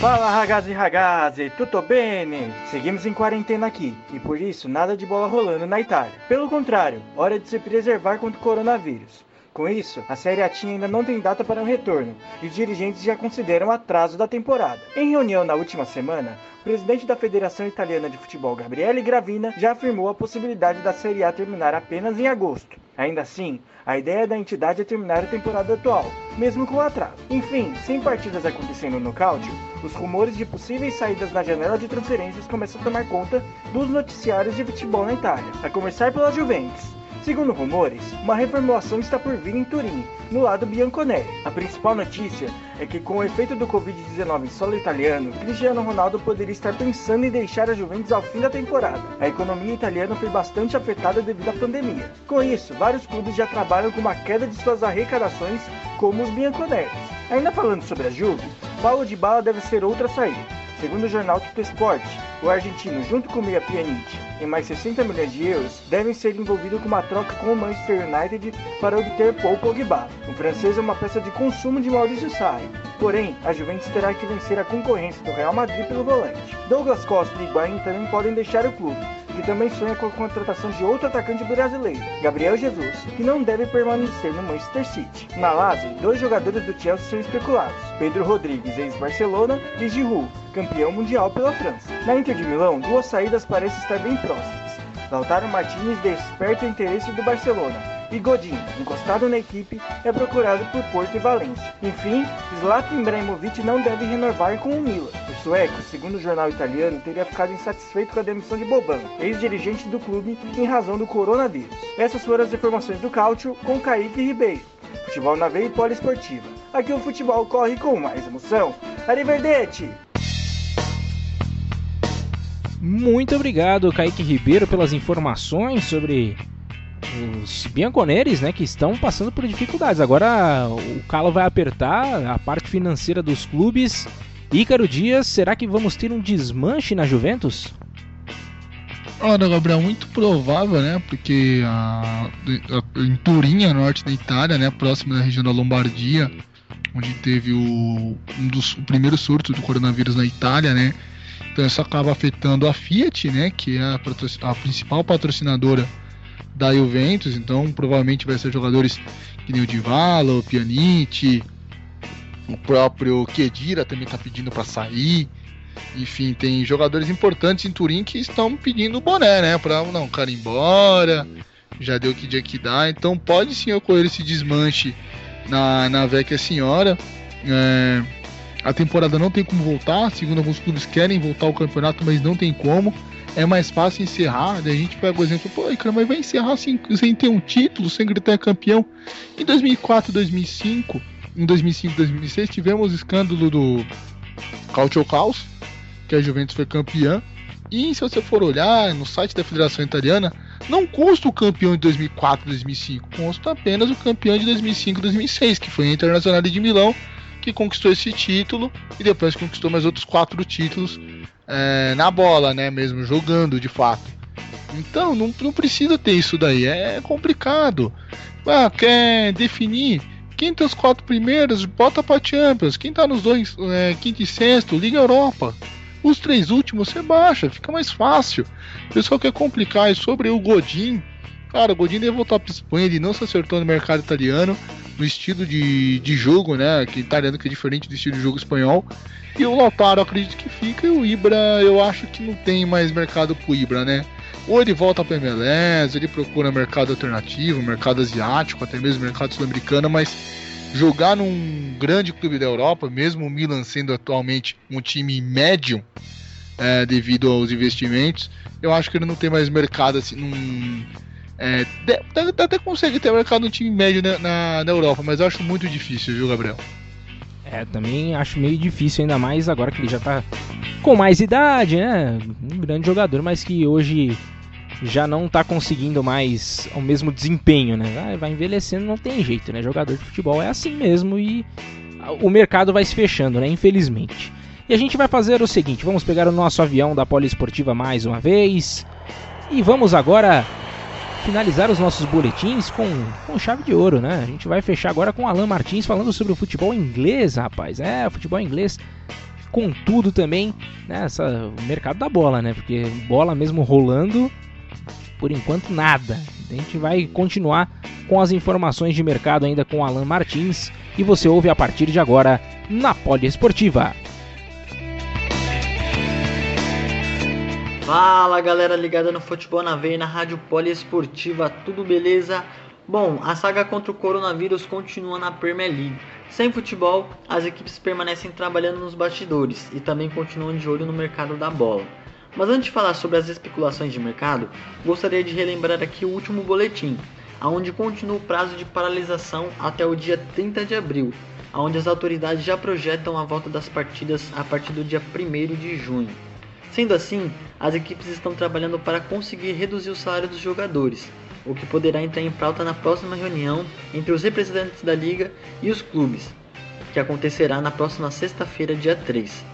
Fala ragazzi ragazzi, tutto bene? Seguimos em quarentena aqui e por isso nada de bola rolando na Itália. Pelo contrário, hora de se preservar contra o coronavírus. Com isso, a Série A ainda não tem data para um retorno e os dirigentes já consideram atraso da temporada. Em reunião na última semana, presidente da Federação Italiana de Futebol, Gabriele Gravina, já afirmou a possibilidade da Série A terminar apenas em agosto. Ainda assim, a ideia da entidade é terminar a temporada atual, mesmo com atraso. Enfim, sem partidas acontecendo no Cáudio, os rumores de possíveis saídas na janela de transferências começam a tomar conta dos noticiários de futebol na Itália, a começar pela Juventus. Segundo rumores, uma reformulação está por vir em Turim, no lado bianconeri. A principal notícia é que, com o efeito do Covid-19 em solo italiano, Cristiano Ronaldo poderia estar pensando em deixar a Juventus ao fim da temporada. A economia italiana foi bastante afetada devido à pandemia. Com isso, vários clubes já trabalham com uma queda de suas arrecadações, como os bianconeros. Ainda falando sobre a Juve, Paulo de Bala deve ser outra saída. Segundo o jornal Tutto Sport, o argentino, junto com o Meia Pjanic, em mais 60 milhões de euros, devem ser envolvidos com uma troca com o Manchester United para obter Paul Pogba. O francês é uma peça de consumo de Maurício Sarri. Porém, a Juventus terá que vencer a concorrência do Real Madrid pelo volante. Douglas Costa e Higuaín também podem deixar o clube, também sonha com a contratação de outro atacante brasileiro, Gabriel Jesus, que não deve permanecer no Manchester City. Na Lazio, dois jogadores do Chelsea são especulados, Pedro Rodrigues, ex-Barcelona, e Giroud, campeão mundial pela França. Na Inter de Milão, duas saídas parecem estar bem próximas. Lautaro Martinez desperta o interesse do Barcelona e Godin, encostado na equipe, é procurado por Porto e Valência. Enfim, Zlatan Ibrahimovic não deve renovar com o Milan. Sueco, segundo o jornal italiano, teria ficado insatisfeito com a demissão de Boban, ex-dirigente do clube, em razão do coronavírus. Essas foram as informações do Cáutio com Kaique Ribeiro. Futebol na veia e poliesportiva. Aqui o futebol corre com mais emoção. Arrivederci! Muito obrigado, Kaique Ribeiro, pelas informações sobre os bianconeres, né, que estão passando por dificuldades. Agora o calo vai apertar a parte financeira dos clubes. Ícaro Dias, será que vamos ter um desmanche na Juventus? Olha, Gabriel, muito provável, né? Porque a, a, em Turim, a norte da Itália, né, próximo da região da Lombardia, onde teve o, um dos o primeiro surto do coronavírus na Itália, né? Então isso acaba afetando a Fiat, né, que é a, a principal patrocinadora da Juventus. Então provavelmente vai ser jogadores que nem o Divalo, o Pjanic, o próprio Kedira também está pedindo para sair. Enfim, tem jogadores importantes em Turim que estão pedindo o boné, né? Para não, cara embora. Já deu que dia que dá. Então pode sim ocorrer esse desmanche na, na Vecchia Senhora. É, a temporada não tem como voltar, segundo alguns clubes querem voltar ao campeonato, mas não tem como. É mais fácil encerrar. Daí a gente pega o exemplo, pô, cara, mas vai encerrar sem, sem ter um título, sem gritar campeão. Em 2004, 2005, em 2005, 2006 tivemos o escândalo do Calcio Caos, que a Juventus foi campeã. E se você for olhar no site da Federação Italiana, não custa o campeão de 2004 2005, custa apenas o campeão de 2005 2006, que foi a Internacional de Milão, que conquistou esse título e depois conquistou mais outros quatro títulos é, na bola, né? Mesmo jogando de fato. Então não, não precisa ter isso daí, é complicado. Ah, quer definir quem tem os quatro primeiros, bota pra Champions. Quem tá nos dois, é, quinto e sexto, Liga Europa. Os três últimos você baixa, fica mais fácil. O pessoal quer complicar é sobre o Godin. Cara, o Godin deve voltar pra Espanha, ele não se acertou no mercado italiano no estilo de, de jogo, né? Que italiano que é diferente do estilo de jogo espanhol. E o Lautaro acredito que fica e o Ibra eu acho que não tem mais mercado pro Ibra, né? Ou ele volta para MLS, ele procura mercado alternativo, mercado asiático, até mesmo mercado sul-americano, mas jogar num grande clube da Europa, mesmo o Milan sendo atualmente um time médio é, devido aos investimentos, eu acho que ele não tem mais mercado assim, num, É, até, até consegue ter mercado no time médio na, na, na Europa, mas eu acho muito difícil, viu, Gabriel? É, também acho meio difícil, ainda mais agora que ele já tá com mais idade, né? Um grande jogador, mas que hoje já não tá conseguindo mais o mesmo desempenho, né? Vai envelhecendo, não tem jeito, né? Jogador de futebol é assim mesmo e o mercado vai se fechando, né? Infelizmente. E a gente vai fazer o seguinte: vamos pegar o nosso avião da Poliesportiva mais uma vez e vamos agora finalizar os nossos boletins com, com chave de ouro, né? A gente vai fechar agora com Alan Martins falando sobre o futebol inglês, rapaz. É, o futebol inglês com tudo também, né? Essa, o mercado da bola, né? Porque bola mesmo rolando, por enquanto nada. A gente vai continuar com as informações de mercado ainda com Alan Martins e você ouve a partir de agora na Poliesportiva. Fala galera ligada no Futebol na Veia na Rádio Poliesportiva, tudo beleza? Bom, a saga contra o coronavírus continua na Premier League. Sem futebol, as equipes permanecem trabalhando nos bastidores e também continuam de olho no mercado da bola. Mas antes de falar sobre as especulações de mercado, gostaria de relembrar aqui o último boletim, aonde continua o prazo de paralisação até o dia 30 de abril, onde as autoridades já projetam a volta das partidas a partir do dia 1 de junho. Sendo assim, as equipes estão trabalhando para conseguir reduzir o salário dos jogadores, o que poderá entrar em pauta na próxima reunião entre os representantes da liga e os clubes, que acontecerá na próxima sexta-feira, dia 3.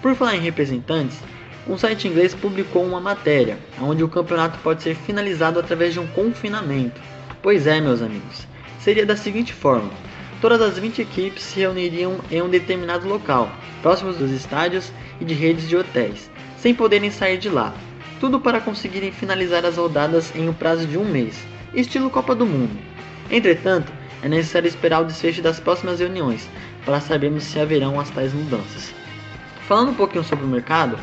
Por falar em representantes, um site inglês publicou uma matéria onde o campeonato pode ser finalizado através de um confinamento. Pois é, meus amigos, seria da seguinte forma: todas as 20 equipes se reuniriam em um determinado local, próximos dos estádios e de redes de hotéis sem poderem sair de lá. Tudo para conseguirem finalizar as rodadas em um prazo de um mês, estilo Copa do Mundo. Entretanto, é necessário esperar o desfecho das próximas reuniões para sabermos se haverão as tais mudanças. Falando um pouquinho sobre o mercado,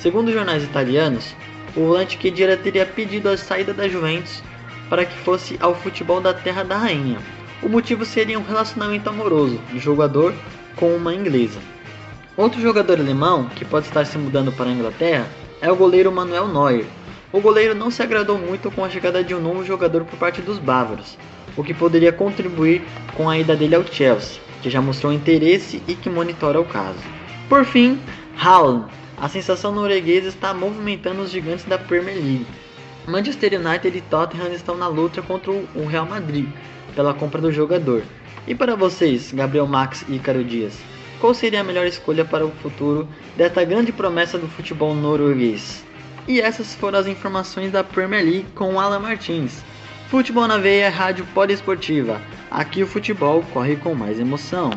segundo jornais italianos, o volante Kedira teria pedido a saída da Juventus para que fosse ao futebol da Terra da Rainha. O motivo seria um relacionamento amoroso do jogador com uma inglesa. Outro jogador alemão que pode estar se mudando para a Inglaterra é o goleiro Manuel Neuer. O goleiro não se agradou muito com a chegada de um novo jogador por parte dos bávaros, o que poderia contribuir com a ida dele ao Chelsea, que já mostrou interesse e que monitora o caso. Por fim, Haaland. A sensação norueguesa está movimentando os gigantes da Premier League. Manchester United e Tottenham estão na luta contra o Real Madrid pela compra do jogador. E para vocês, Gabriel Max e Ícaro Dias, qual seria a melhor escolha para o futuro desta grande promessa do futebol norueguês. E essas foram as informações da Premier League com Alan Martins. Futebol na veia, rádio poliesportiva. Aqui o futebol corre com mais emoção.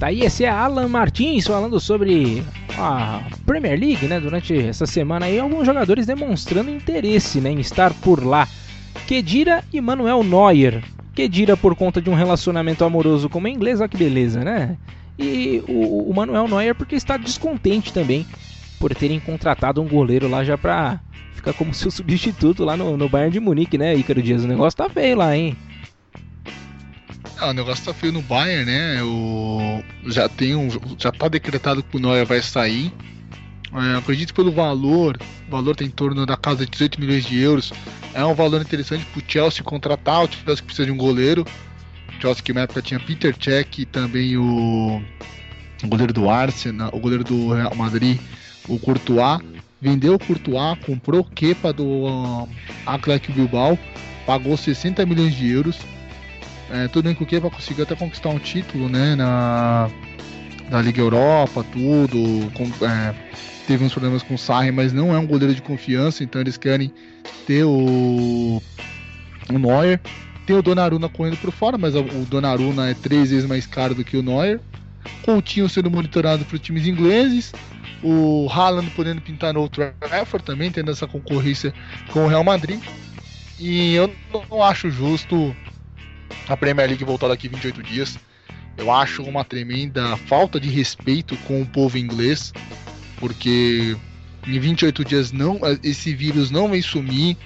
Tá aí, esse é Alan Martins falando sobre a Premier League, né? Durante essa semana aí, alguns jogadores demonstrando interesse né, em estar por lá. Kedira e Manuel Neuer Kedira por conta de um relacionamento amoroso com uma inglesa, olha que beleza, né? E o, o, Manuel Neuer porque está descontente também por terem contratado um goleiro lá já pra ficar como <laughs> seu substituto lá no, no Bayern de Munique, né, Ícaro Dias? O negócio tá feio lá, hein? Ah, o negócio tá feio no Bayern, né? O, já tem um, já tá decretado que o Neuer vai sair. É, acredito pelo valor, o valor tem em torno da casa de 18 milhões de euros. É um valor interessante para o Chelsea contratar. O Chelsea precisa de um goleiro. O Chelsea que na época tinha Peter Cech e também o, o goleiro do Arsenal, o goleiro do Real Madrid, o Courtois. Vendeu o Courtois, comprou o Kepa do uh, Athletic Bilbao, pagou 60 milhões de euros. É, tudo bem que conseguiu até conquistar um título né, na, na Liga Europa, tudo. Com, é, teve uns problemas com o Sarri, mas não é um goleiro de confiança, então eles querem ter o, o Neuer. Tem o Donnarumma correndo por fora, mas o Donnarumma é três vezes mais caro do que o Neuer. Coutinho sendo monitorado por times ingleses. O Haaland podendo pintar no Trafford também, tendo essa concorrência com o Real Madrid. E eu não acho justo a Premier League voltar daqui 28 dias. Eu acho uma tremenda falta de respeito com o povo inglês porque em 28 dias não esse vírus não vai sumir,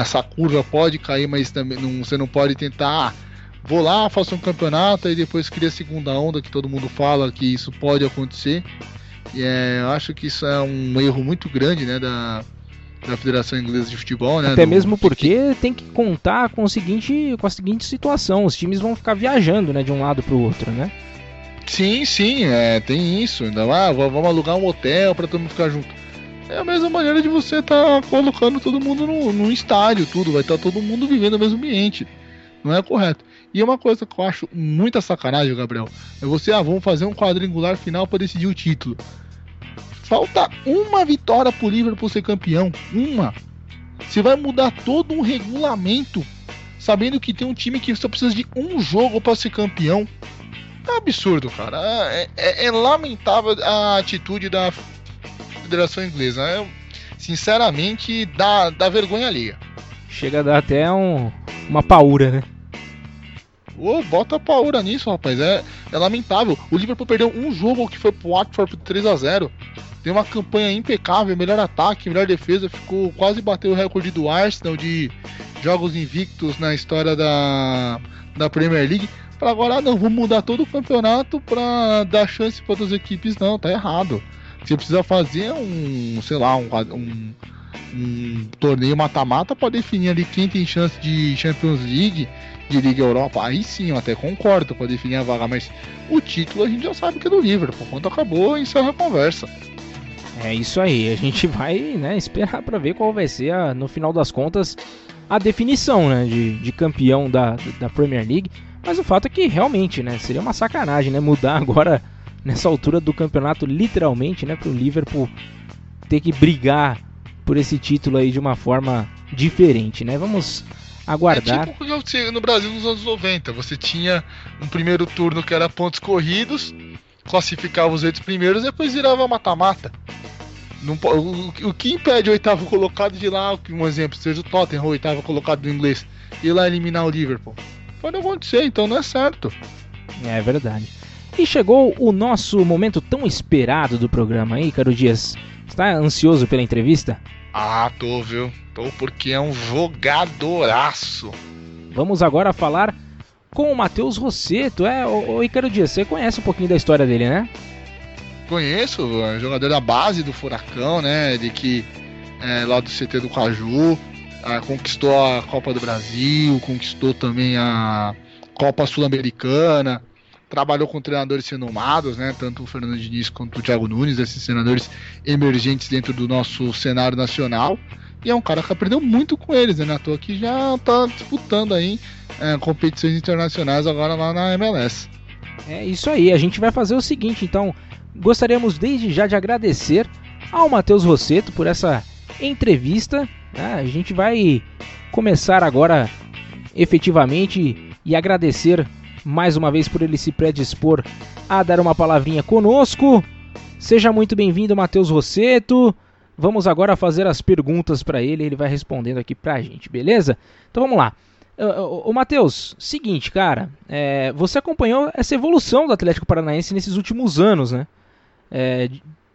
essa curva pode cair, mas também não, você não pode tentar. Ah, vou lá, faço um campeonato e depois cria a segunda onda, que todo mundo fala que isso pode acontecer. E é, eu acho que isso é um erro muito grande né, da, da Federação Inglesa de Futebol, né? Até do... mesmo porque tem que contar com, o seguinte, com a seguinte situação: os times vão ficar viajando né, de um lado para o outro, né? Sim, sim, é, tem isso. Ainda lá, ah, vamos alugar um hotel para todo mundo ficar junto. É a mesma maneira de você estar tá colocando todo mundo no, no estádio, tudo. Vai estar tá todo mundo vivendo no mesmo ambiente. Não é correto. E uma coisa que eu acho muita sacanagem, Gabriel, é você, ah, vamos fazer um quadrangular final para decidir o título. Falta uma vitória pro Liverpool ser campeão. Uma. Você vai mudar todo um regulamento sabendo que tem um time que só precisa de um jogo para ser campeão. É absurdo, cara. É, é, é, lamentável a atitude da Federação Inglesa. É, sinceramente, dá, dá vergonha ali. Chega a dar até um, uma paura, né? Ô, bota paura nisso, rapaz. É, é lamentável. O Liverpool perdeu um jogo que foi pro Watford por 3 a 0 Tem uma campanha impecável, melhor ataque, melhor defesa. Ficou quase bateu o recorde do Arsenal de jogos invictos na história da, da Premier League para agora, ah, não, vamos mudar todo o campeonato para dar chance para outras equipes. Não, tá errado. Você precisa fazer um, sei lá, um, um, um torneio mata-mata para definir ali quem tem chance de Champions League, de Liga Europa. Aí sim, eu até concordo para definir a vaga, mas o título a gente já sabe que é do Liverpool. Quando acabou, encerra a conversa. É isso aí, a gente vai né, esperar para ver qual vai ser, a, no final das contas, a definição né, de, de campeão da, da Premier League. Mas o fato é que realmente, né, seria uma sacanagem, né, mudar <laughs> agora nessa altura do campeonato literalmente, né, para o Liverpool ter que brigar por esse título aí de uma forma diferente, né? Vamos aguardar. É tipo no Brasil nos anos 90, você tinha um primeiro turno que era pontos corridos, classificava os oito primeiros e depois virava mata-mata. O, o, que impede o oitavo colocado de lá, um exemplo, seja o Tottenham, o oitavo colocado do inglês, ir lá eliminar o Liverpool? Pode acontecer, então não é certo. É verdade. E chegou o nosso momento tão esperado do programa aí, Caro Dias. Está ansioso pela entrevista? Ah, tô, viu? Tô porque é um jogadoraço. Vamos agora falar com o Matheus Rosseto. É, o, o Icaro Dias, você conhece um pouquinho da história dele, né? Conheço, é jogador da base do Furacão, né? De que é, lá do CT do Caju ah, conquistou a Copa do Brasil, conquistou também a Copa Sul-Americana, trabalhou com treinadores renomados, né? Tanto o Fernando Diniz quanto o Thiago Nunes, esses treinadores emergentes dentro do nosso cenário nacional. E é um cara que aprendeu muito com eles, né? À toa que já está disputando aí é, competições internacionais agora lá na MLS. É isso aí, a gente vai fazer o seguinte, então. Gostaríamos desde já de agradecer ao Matheus Rosseto por essa entrevista né? A gente vai começar agora efetivamente e agradecer mais uma vez por ele se predispor a dar uma palavrinha conosco. Seja muito bem-vindo, Matheus Rosseto. Vamos agora fazer as perguntas para ele, ele vai respondendo aqui para a gente, beleza? Então vamos lá. Ô Matheus, seguinte, cara, é, você acompanhou essa evolução do Atlético Paranaense nesses últimos anos, né? É,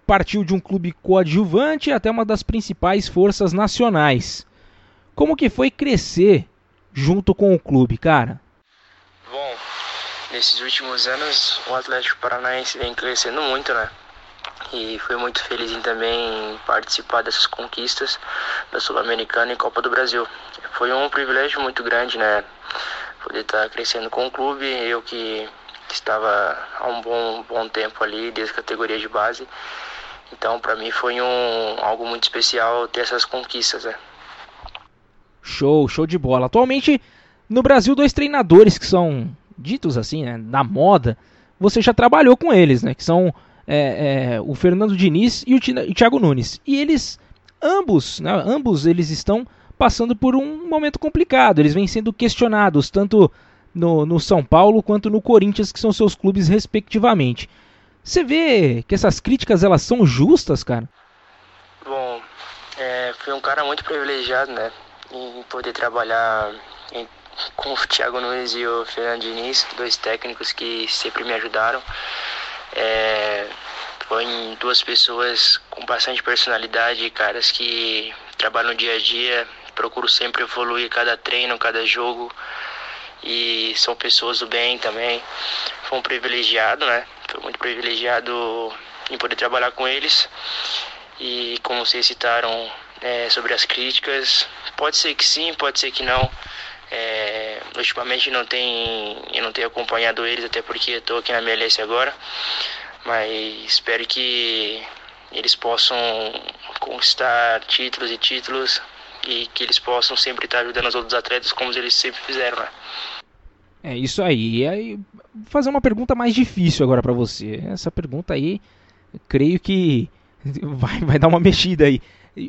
partiu de um clube coadjuvante até uma das principais forças nacionais. Como que foi crescer junto com o clube, cara? Bom, nesses últimos anos o Atlético Paranaense vem crescendo muito, né? E fui muito feliz em também participar dessas conquistas da Sul-Americana e Copa do Brasil. Foi um privilégio muito grande, né? Poder estar crescendo com o clube, eu que estava há um bom, bom tempo ali, desde a categoria de base, então, para mim foi um algo muito especial ter essas conquistas, né? Show, show de bola. Atualmente, no Brasil, dois treinadores que são ditos assim, né, da moda, você já trabalhou com eles, né? Que são é, é, o Fernando Diniz e o Thiago Nunes. E eles, ambos, né, ambos eles estão passando por um momento complicado. Eles vêm sendo questionados, tanto no, no São Paulo quanto no Corinthians, que são seus clubes respectivamente. Você vê que essas críticas elas são justas, cara? Bom, é, fui um cara muito privilegiado, né? Em poder trabalhar em, com o Thiago Nunes e o Fernando Diniz, dois técnicos que sempre me ajudaram. É, duas pessoas com bastante personalidade, caras que trabalham no dia a dia, procuro sempre evoluir cada treino, cada jogo e são pessoas do bem também. Foi um privilegiado, né? Fui muito privilegiado em poder trabalhar com eles. E como vocês citaram, é, sobre as críticas. Pode ser que sim, pode ser que não. É, ultimamente não tem, eu não tenho acompanhado eles, até porque estou aqui na MLS agora. Mas espero que eles possam conquistar títulos e títulos e que eles possam sempre estar ajudando os outros atletas como eles sempre fizeram, né? É isso aí. E aí, fazer uma pergunta mais difícil agora para você. Essa pergunta aí, creio que <laughs> vai, vai dar uma mexida aí.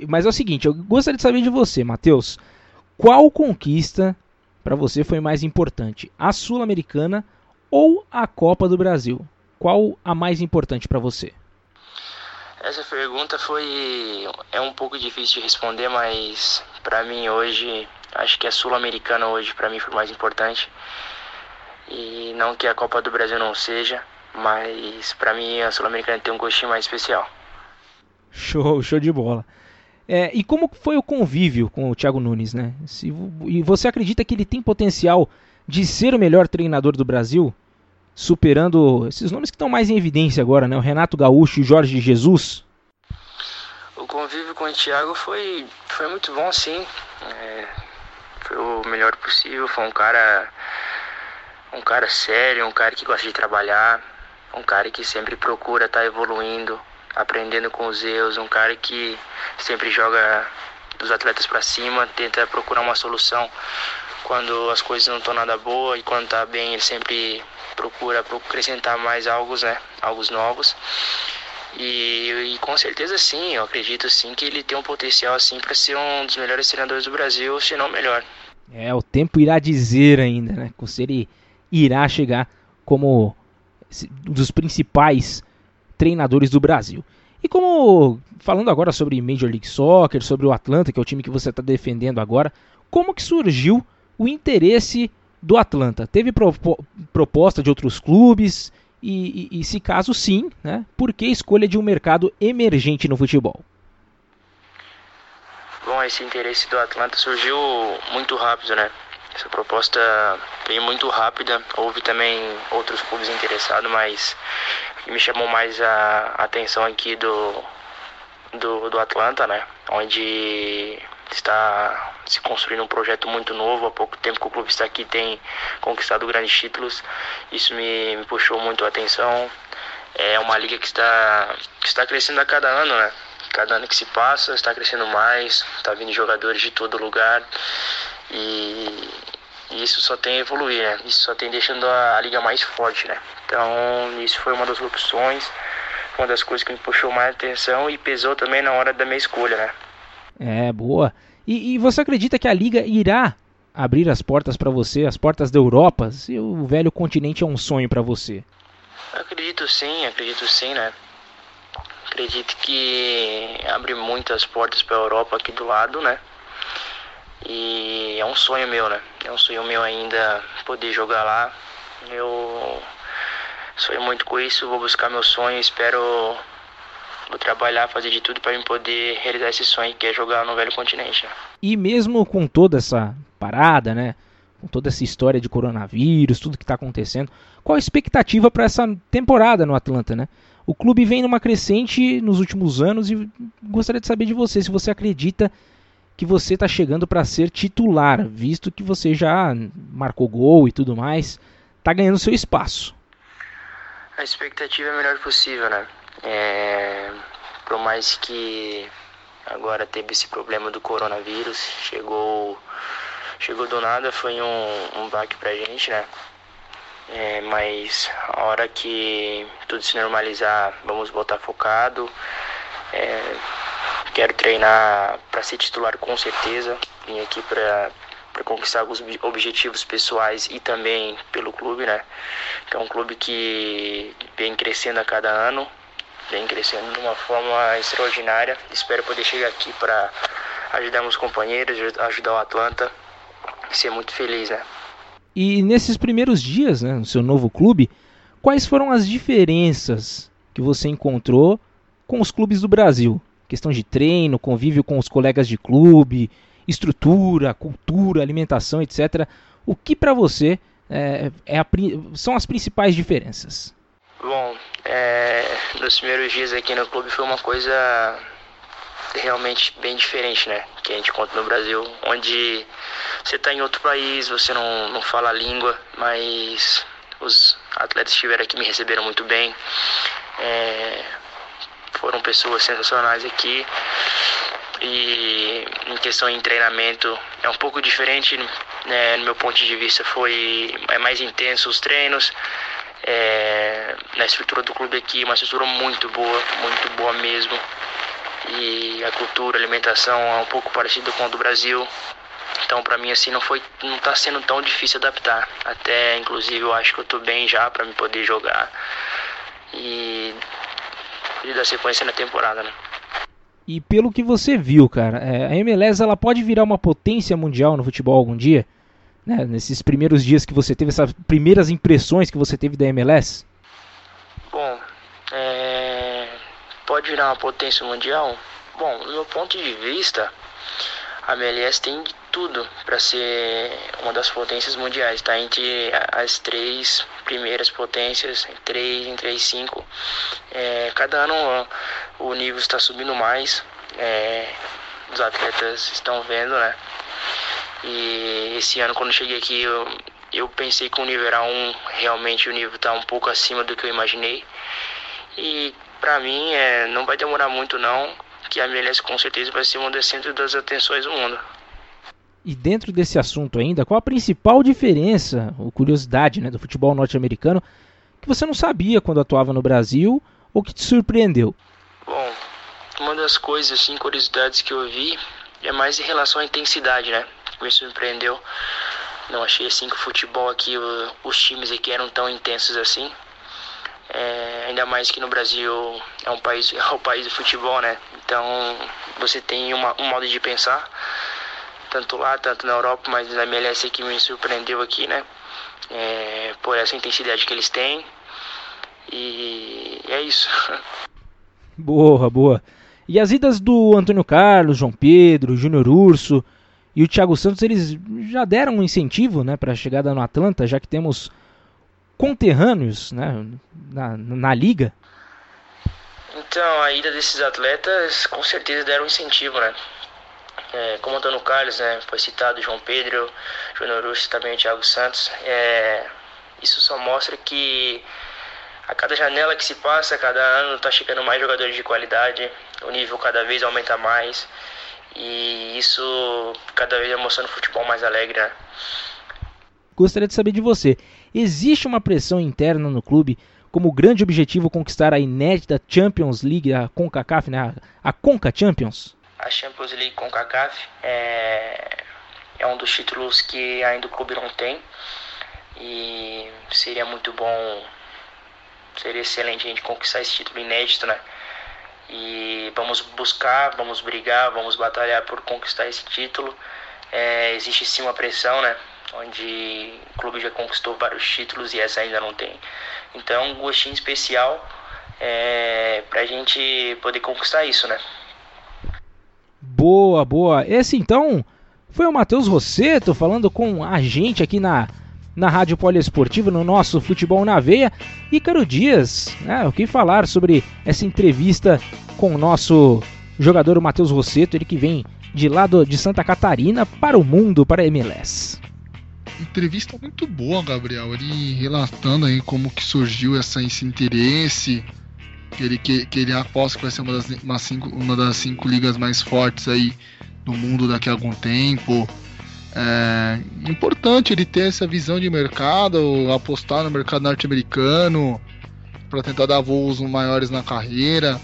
Mas é o seguinte, eu gostaria de saber de você, Matheus. Qual conquista para você foi mais importante? A Sul-Americana ou a Copa do Brasil? Qual a mais importante para você? Essa pergunta foi é um pouco difícil de responder, mas para mim hoje acho que a Sul-Americana hoje para mim foi mais importante. E não que a Copa do Brasil não seja, mas para mim a Sul-Americana tem um gostinho mais especial. Show, show de bola. É, e como foi o convívio com o Thiago Nunes, né? Se, e você acredita que ele tem potencial de ser o melhor treinador do Brasil? Superando esses nomes que estão mais em evidência agora, né? O Renato Gaúcho e o Jorge Jesus. O convívio com o Thiago foi, foi muito bom, sim. É, foi o melhor possível. Foi um cara, um cara sério, um cara que gosta de trabalhar, um cara que sempre procura estar tá evoluindo, aprendendo com os erros, um cara que sempre joga dos atletas para cima, tenta procurar uma solução quando as coisas não estão nada boa e quando está bem ele sempre procura acrescentar mais algo, né, algo novos. E, e, com certeza sim, eu acredito sim que ele tem um potencial assim para ser um dos melhores treinadores do Brasil, se não melhor. É, o tempo irá dizer ainda, né? Se ele irá chegar como um dos principais treinadores do Brasil. E como falando agora sobre Major League Soccer, sobre o Atlanta, que é o time que você está defendendo agora, como que surgiu o interesse do Atlanta? Teve pro, proposta de outros clubes? E, e, e, se caso sim, né, por que escolha de um mercado emergente no futebol? Bom, esse interesse do Atlanta surgiu muito rápido, né? Essa proposta veio muito rápida. Houve também outros clubes interessados, mas o que me chamou mais a atenção aqui do, do, do Atlanta, né? Onde está se construindo um projeto muito novo. Há pouco tempo que o clube está aqui tem conquistado grandes títulos. Isso me, me puxou muito a atenção. É uma liga que está, que está crescendo a cada ano, né? Cada ano que se passa está crescendo mais, está vindo jogadores de todo lugar e, e isso só tem a evoluir, né? Isso só tem deixando a, a liga mais forte, né? Então isso foi uma das opções, uma das coisas que me puxou mais atenção e pesou também na hora da minha escolha, né? É, boa. E, e você acredita que a Liga irá abrir as portas para você, as portas da Europa, se o velho continente é um sonho para você? Acredito sim, acredito sim, né? Acredito que abre muitas portas para a Europa aqui do lado, né? E é um sonho meu, né? É um sonho meu ainda poder jogar lá. Eu sonho muito com isso, vou buscar meu sonho, espero vou trabalhar, fazer de tudo para eu poder realizar esse sonho que é jogar no velho continente. Né? E mesmo com toda essa parada, né? Com toda essa história de coronavírus, tudo que está acontecendo, qual a expectativa para essa temporada no Atlanta, né? O clube vem numa crescente nos últimos anos e gostaria de saber de você se você acredita que você está chegando para ser titular, visto que você já marcou gol e tudo mais, está ganhando seu espaço. A expectativa é a melhor possível, né? É, por mais que agora teve esse problema do coronavírus, chegou, chegou do nada, foi um, um baque pra gente, né? É, mas a hora que tudo se normalizar, vamos voltar focado. É, quero treinar para ser titular com certeza. Vim aqui para conquistar alguns objetivos pessoais e também pelo clube, né? Que é um clube que vem crescendo a cada ano vem crescendo de uma forma extraordinária. Espero poder chegar aqui para ajudar meus companheiros, ajudar o Atlanta e ser muito feliz, né? E nesses primeiros dias, né, no seu novo clube, quais foram as diferenças que você encontrou com os clubes do Brasil? Questão de treino, convívio com os colegas de clube, estrutura, cultura, alimentação, etc. O que para você é, é a, são as principais diferenças? Bom, é, nos primeiros dias aqui no clube foi uma coisa realmente bem diferente, né? Que a gente conta no Brasil, onde você está em outro país, você não, não fala a língua, mas os atletas que estiveram aqui me receberam muito bem. É, foram pessoas sensacionais aqui. E em questão de treinamento é um pouco diferente, né, no meu ponto de vista foi é mais intenso os treinos. É, na estrutura do clube aqui, uma estrutura muito boa, muito boa mesmo. E a cultura, a alimentação é um pouco parecida com a do Brasil. Então para mim assim não foi não está sendo tão difícil adaptar. Até inclusive eu acho que eu estou bem já para me poder jogar e, e dar sequência na temporada, né? E pelo que você viu, cara, é, a MLS ela pode virar uma potência mundial no futebol algum dia? Né? Nesses primeiros dias que você teve, essas primeiras impressões que você teve da MLS? Bom, é... pode virar uma potência mundial? Bom, do meu ponto de vista, a MLS tem tudo para ser uma das potências mundiais, está entre as três primeiras potências, em três, em três, cinco. É, cada ano o nível está subindo mais, é, os atletas estão vendo, né? E esse ano quando cheguei aqui eu, eu pensei que o nível era um, realmente o nível está um pouco acima do que eu imaginei. E para mim é, não vai demorar muito não, que a MLS com certeza vai ser uma das centros das atenções do mundo. E dentro desse assunto ainda, qual a principal diferença, ou curiosidade, né, do futebol norte-americano que você não sabia quando atuava no Brasil ou que te surpreendeu? Bom, uma das coisas, assim, curiosidades que eu vi é mais em relação à intensidade, né? Me surpreendeu. Não achei assim que o futebol aqui, os times aqui eram tão intensos assim. É, ainda mais que no Brasil é um país, <laughs> é o país do futebol, né? Então você tem uma, um modo de pensar tanto lá, tanto na Europa, mas na MLS que me surpreendeu aqui, né? É, por essa intensidade que eles têm. E é isso. <laughs> Boa, boa. E as idas do Antônio Carlos, João Pedro, Júnior Urso e o Thiago Santos, eles já deram um incentivo né, para a chegada no Atlanta, já que temos conterrâneos né, na, na liga? Então, a ida desses atletas com certeza deram um incentivo, né? É, como Antônio Carlos, né, foi citado João Pedro, Júnior Urso também o Thiago Santos, é, isso só mostra que a cada janela que se passa, cada ano está chegando mais jogadores de qualidade, o nível cada vez aumenta mais e isso cada vez é mostrando o futebol mais alegre. Né? Gostaria de saber de você, existe uma pressão interna no clube como grande objetivo conquistar a inédita Champions League, a CONCACAF, né, a Conca Champions? a Champions League com CACAF é, é um dos títulos que ainda o clube não tem e seria muito bom, seria excelente a gente conquistar esse título inédito, né? E vamos buscar, vamos brigar, vamos batalhar por conquistar esse título. É, existe sim uma pressão, né? Onde o clube já conquistou vários títulos e essa ainda não tem. Então, um gostinho especial é, para a gente poder conquistar isso, né? Boa, boa. Esse então foi o Matheus Rosseto falando com a gente aqui na, na Rádio Poliesportiva, no nosso Futebol na Veia. Ícaro Dias, né, o que falar sobre essa entrevista com o nosso jogador Matheus Rosseto, ele que vem de lá de Santa Catarina para o mundo, para a MLS. Entrevista muito boa, Gabriel. Ele relatando aí como que surgiu essa, esse interesse, que ele, que, que ele aposta que vai ser uma das, uma, cinco, uma das cinco ligas mais fortes aí do mundo daqui a algum tempo. É importante ele ter essa visão de mercado, apostar no mercado norte-americano para tentar dar voos maiores na carreira.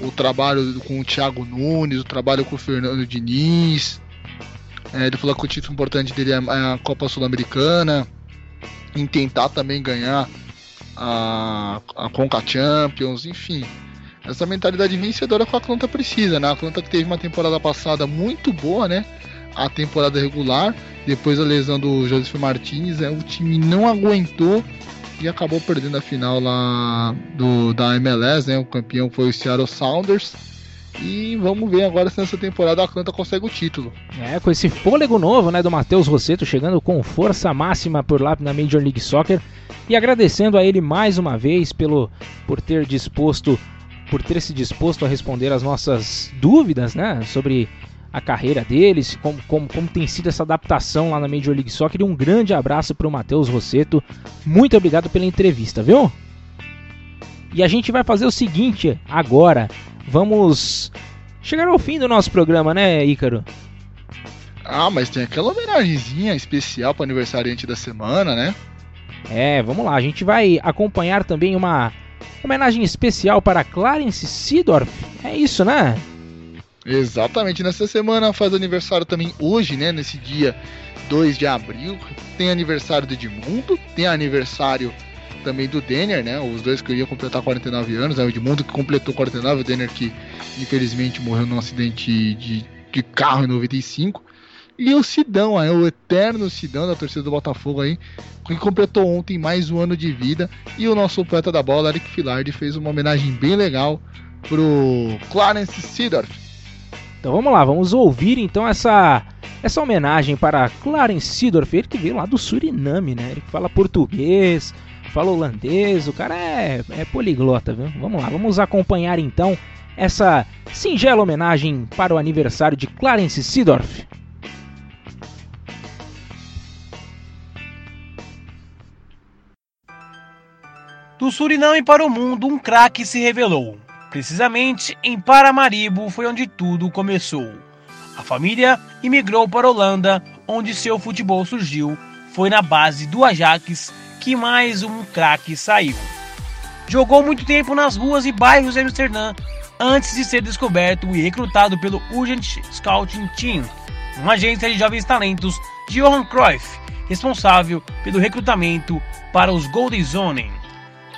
O trabalho com o Thiago Nunes, o trabalho com o Fernando Diniz. É, ele falou que o título importante dele é a Copa Sul-Americana. Em tentar também ganhar a, a Conca Champions, enfim. Essa mentalidade vencedora que a Atlanta precisa, né? A Atlanta que teve uma temporada passada muito boa, né? A temporada regular, depois a lesão do Joseph Martinez, é, o time não aguentou e acabou perdendo a final lá do, da MLS, né? O campeão foi o Seattle Sounders. E vamos ver agora se nessa temporada a Atlanta consegue o título. É, com esse fôlego novo, né, do Matheus Rosseto chegando com força máxima por lá na Major League Soccer e agradecendo a ele mais uma vez pelo por ter disposto por ter se disposto a responder as nossas dúvidas, né, sobre a carreira deles, como, como, como tem sido essa adaptação lá na Major League Soccer. E um grande abraço para o Matheus Rosseto. Muito obrigado pela entrevista, viu? E a gente vai fazer o seguinte agora. Vamos chegar ao fim do nosso programa, né, Ícaro? Ah, mas tem aquela homenagemzinha especial para aniversariante da semana, né? É, vamos lá. A gente vai acompanhar também uma homenagem especial para Clarence Seedorf. É isso, né? Exatamente. Nessa semana faz aniversário também hoje, né? Nesse dia 2 de abril. Tem aniversário do Edmundo, tem aniversário também do Denner, né? Os dois que iam completar 49 anos. Né? O Edmundo que completou 49, o Denner que infelizmente morreu num acidente de, de carro em 95. E o Sidão, aí, o eterno Sidão da torcida do Botafogo aí, que completou ontem mais um ano de vida. E o nosso poeta da bola, Eric Filardi, fez uma homenagem bem legal pro Clarence Seedorf. Então vamos lá, vamos ouvir então essa essa homenagem para Clarence Seedorf, ele que veio lá do Suriname, né? Ele fala português, fala holandês, o cara é, é poliglota, viu? Vamos lá, vamos acompanhar então essa singela homenagem para o aniversário de Clarence Seedorf. Do Suriname para o mundo, um craque se revelou. Precisamente em Paramaribo foi onde tudo começou. A família imigrou para a Holanda, onde seu futebol surgiu. Foi na base do Ajax que mais um craque saiu. Jogou muito tempo nas ruas e bairros de Amsterdã antes de ser descoberto e recrutado pelo Urgent Scouting Team, uma agência de jovens talentos de Johan Cruyff, responsável pelo recrutamento para os Golden Zone.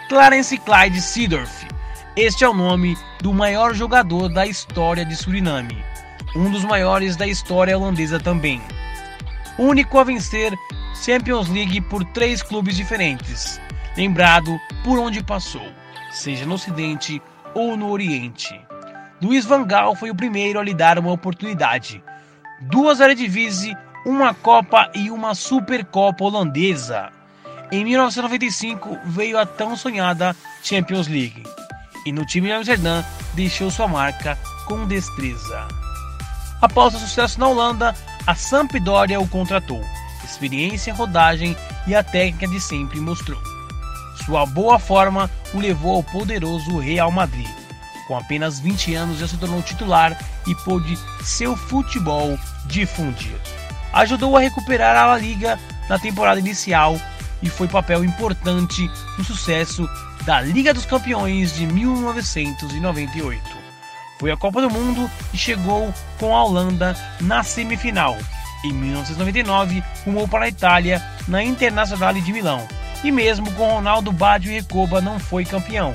Clarence Clyde Seedorf. Este é o nome do maior jogador da história de Suriname, um dos maiores da história holandesa também. Único a vencer Champions League por três clubes diferentes, lembrado por onde passou, seja no Ocidente ou no Oriente. Luiz Van Gaal foi o primeiro a lhe dar uma oportunidade. Duas Eredivisie, uma Copa e uma Supercopa holandesa. Em 1995 veio a tão sonhada Champions League e no time de Amsterdã deixou sua marca com destreza. Após o sucesso na Holanda, a Sampdoria o contratou. Experiência, rodagem e a técnica de sempre mostrou. Sua boa forma o levou ao poderoso Real Madrid. Com apenas 20 anos já se tornou titular e pôde seu futebol difundir. Ajudou a recuperar a La Liga na temporada inicial e foi papel importante no sucesso da Liga dos Campeões de 1998. Foi a Copa do Mundo e chegou com a Holanda na semifinal. Em 1999, rumou para a Itália na Internazionale de Milão. E mesmo com Ronaldo Baggio e Recoba não foi campeão.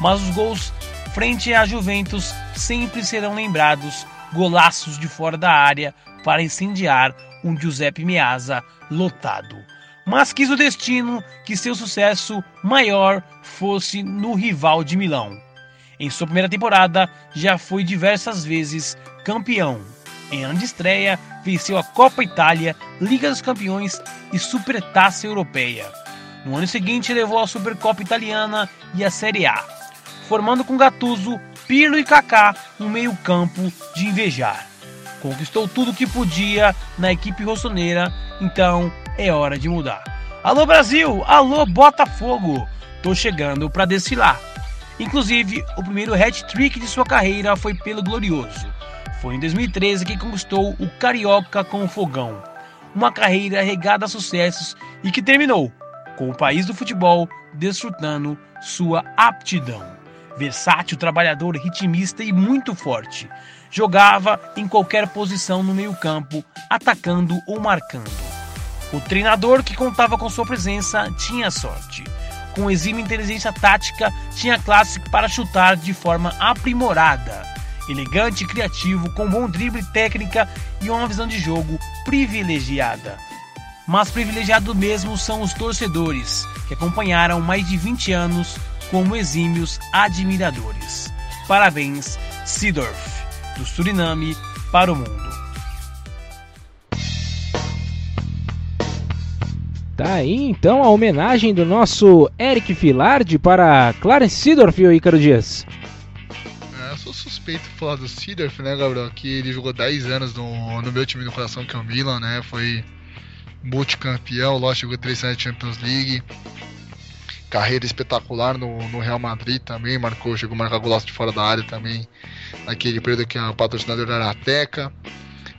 Mas os gols frente à Juventus sempre serão lembrados, golaços de fora da área para incendiar um Giuseppe Meazza lotado mas quis o destino que seu sucesso maior fosse no rival de Milão. Em sua primeira temporada, já foi diversas vezes campeão. Em ano de estreia, venceu a Copa Itália, Liga dos Campeões e Supertaça Europeia. No ano seguinte, levou a Supercopa Italiana e a Série A, formando com Gattuso, Pirlo e Kaká um meio-campo de invejar. Conquistou tudo o que podia na equipe rossoneira, então é hora de mudar. Alô Brasil, alô Botafogo, tô chegando para desfilar. Inclusive, o primeiro hat-trick de sua carreira foi pelo Glorioso. Foi em 2013 que conquistou o Carioca com o Fogão. Uma carreira regada a sucessos e que terminou com o país do futebol desfrutando sua aptidão. Versátil, trabalhador, ritmista e muito forte. Jogava em qualquer posição no meio-campo, atacando ou marcando. O treinador que contava com sua presença tinha sorte. Com exímia inteligência tática, tinha classe para chutar de forma aprimorada. Elegante e criativo, com bom drible técnica e uma visão de jogo privilegiada. Mas privilegiado mesmo são os torcedores, que acompanharam mais de 20 anos como exímios admiradores. Parabéns, Sidorf, do Suriname para o mundo. Tá aí então a homenagem do nosso Eric Filardi para Clarence Seedorf e Ícaro Dias. É, eu sou suspeito de falar do Seedorf, né, Gabriel? Que ele jogou 10 anos no, no meu time do coração, que é o Milan, né? Foi multicampeão, lógico, jogou 3 anos Champions League. Carreira espetacular no, no Real Madrid também, marcou, chegou a marcar golaço de fora da área também, naquele período que o patrocinador era a Teca.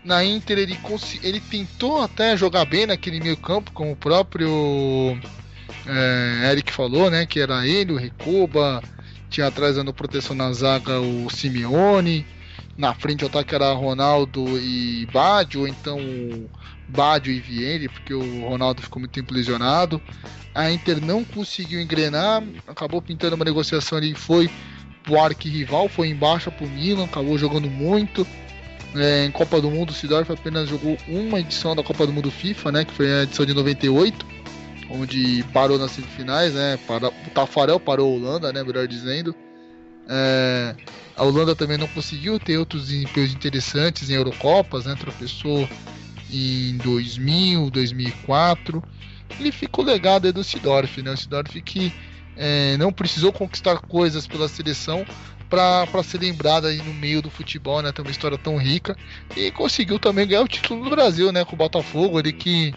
Na Inter ele, ele tentou até jogar bem naquele meio campo, como o próprio é, Eric falou, né? Que era ele, o Recoba, tinha atrás dando proteção na zaga o Simeone, na frente o ataque era Ronaldo e Badio, ou então Badio e Vieri, porque o Ronaldo ficou muito tempo lesionado. A Inter não conseguiu engrenar, acabou pintando uma negociação ali, foi pro arqui-rival, foi embaixo pro Milan, acabou jogando muito. É, em Copa do Mundo, o Sidorf apenas jogou uma edição da Copa do Mundo FIFA, né, que foi a edição de 98, onde parou nas semifinais, né, para, o Tafarel parou a Holanda, né, melhor dizendo. É, a Holanda também não conseguiu ter outros desempenhos interessantes em Eurocopas, né, tropeçou em 2000, 2004. Ele ficou legado aí do Sidorf, né? O Sidorf que é, não precisou conquistar coisas pela seleção para ser lembrado aí no meio do futebol, né? Tem uma história tão rica e conseguiu também ganhar o título do Brasil, né? Com o Botafogo, ele que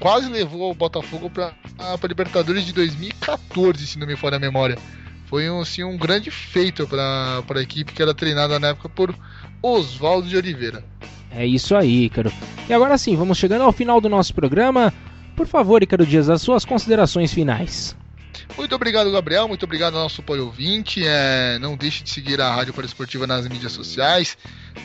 quase levou o Botafogo para a Libertadores de 2014, se não me falha a memória. Foi um, assim, um grande feito para a equipe que era treinada na época por Oswaldo de Oliveira. É isso aí, Ícaro. E agora sim, vamos chegando ao final do nosso programa. Por favor, Ícaro Dias, as suas considerações finais. Muito obrigado, Gabriel. Muito obrigado ao nosso apoio ouvinte. É, não deixe de seguir a Rádio Esportiva nas mídias sociais,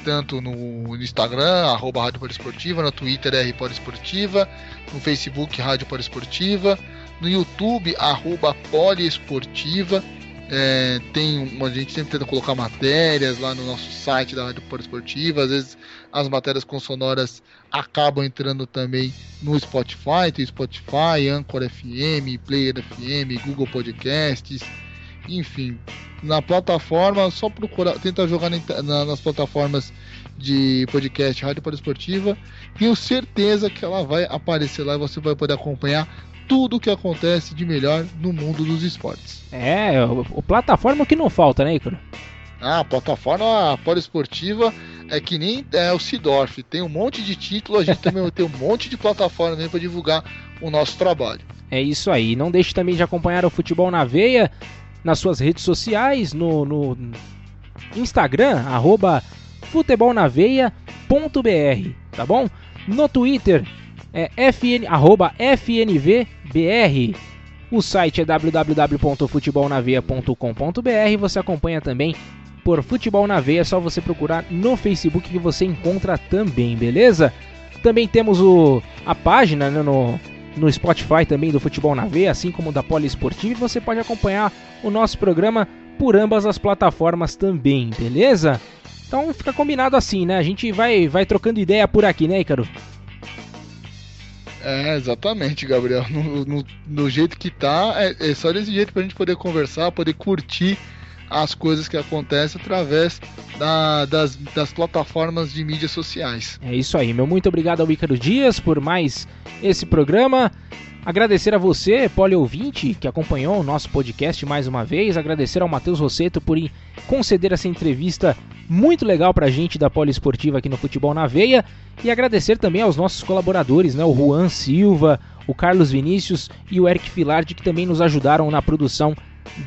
tanto no Instagram, arroba Rádio Esportiva, no Twitter, R Esportiva, no Facebook, Rádio Esportiva, no YouTube, arroba Poliesportiva. É, tem a gente sempre tenta colocar matérias lá no nosso site da Rádio Esportiva. Às vezes as matérias com sonoras acabam entrando também no Spotify, tem Spotify, Anchor FM, Player FM, Google Podcasts, enfim, na plataforma, só procurar, tentar jogar na, nas plataformas de podcast Rádio Esportiva, tenho certeza que ela vai aparecer lá e você vai poder acompanhar tudo o que acontece de melhor no mundo dos esportes. É, o, o plataforma que não falta, né, Icaro? Ah, a plataforma poliesportiva é que nem é, o Sidorf. Tem um monte de título, a gente <laughs> também tem um monte de plataforma para divulgar o nosso trabalho. É isso aí. Não deixe também de acompanhar o Futebol na Veia nas suas redes sociais, no, no Instagram, arroba futebolnaveia.br, tá bom? No Twitter, é fn, arroba fnvbr. O site é www.futebolnaveia.com.br. Você acompanha também por Futebol na Veia, é só você procurar no Facebook que você encontra também, beleza? Também temos o, a página né, no, no Spotify também do Futebol na Veia, assim como da Poliesportiva, e você pode acompanhar o nosso programa por ambas as plataformas também, beleza? Então fica combinado assim, né? A gente vai, vai trocando ideia por aqui, né, Ícaro? É, exatamente, Gabriel. No, no, no jeito que tá, é, é, só desse jeito pra gente poder conversar, poder curtir as coisas que acontecem através da, das, das plataformas de mídias sociais. É isso aí, meu muito obrigado ao Ícaro Dias por mais esse programa. Agradecer a você, ouvinte, que acompanhou o nosso podcast mais uma vez. Agradecer ao Matheus Rosseto por conceder essa entrevista muito legal pra gente da Poliesportiva aqui no Futebol na Veia. E agradecer também aos nossos colaboradores, né? O Juan Silva, o Carlos Vinícius e o Eric Filardi, que também nos ajudaram na produção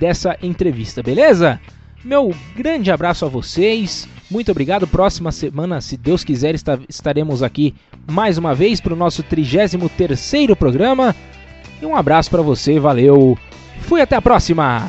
dessa entrevista, beleza? Meu grande abraço a vocês. Muito obrigado. Próxima semana, se Deus quiser, estaremos aqui mais uma vez para o nosso 33 programa. E um abraço para você. Valeu. Fui até a próxima.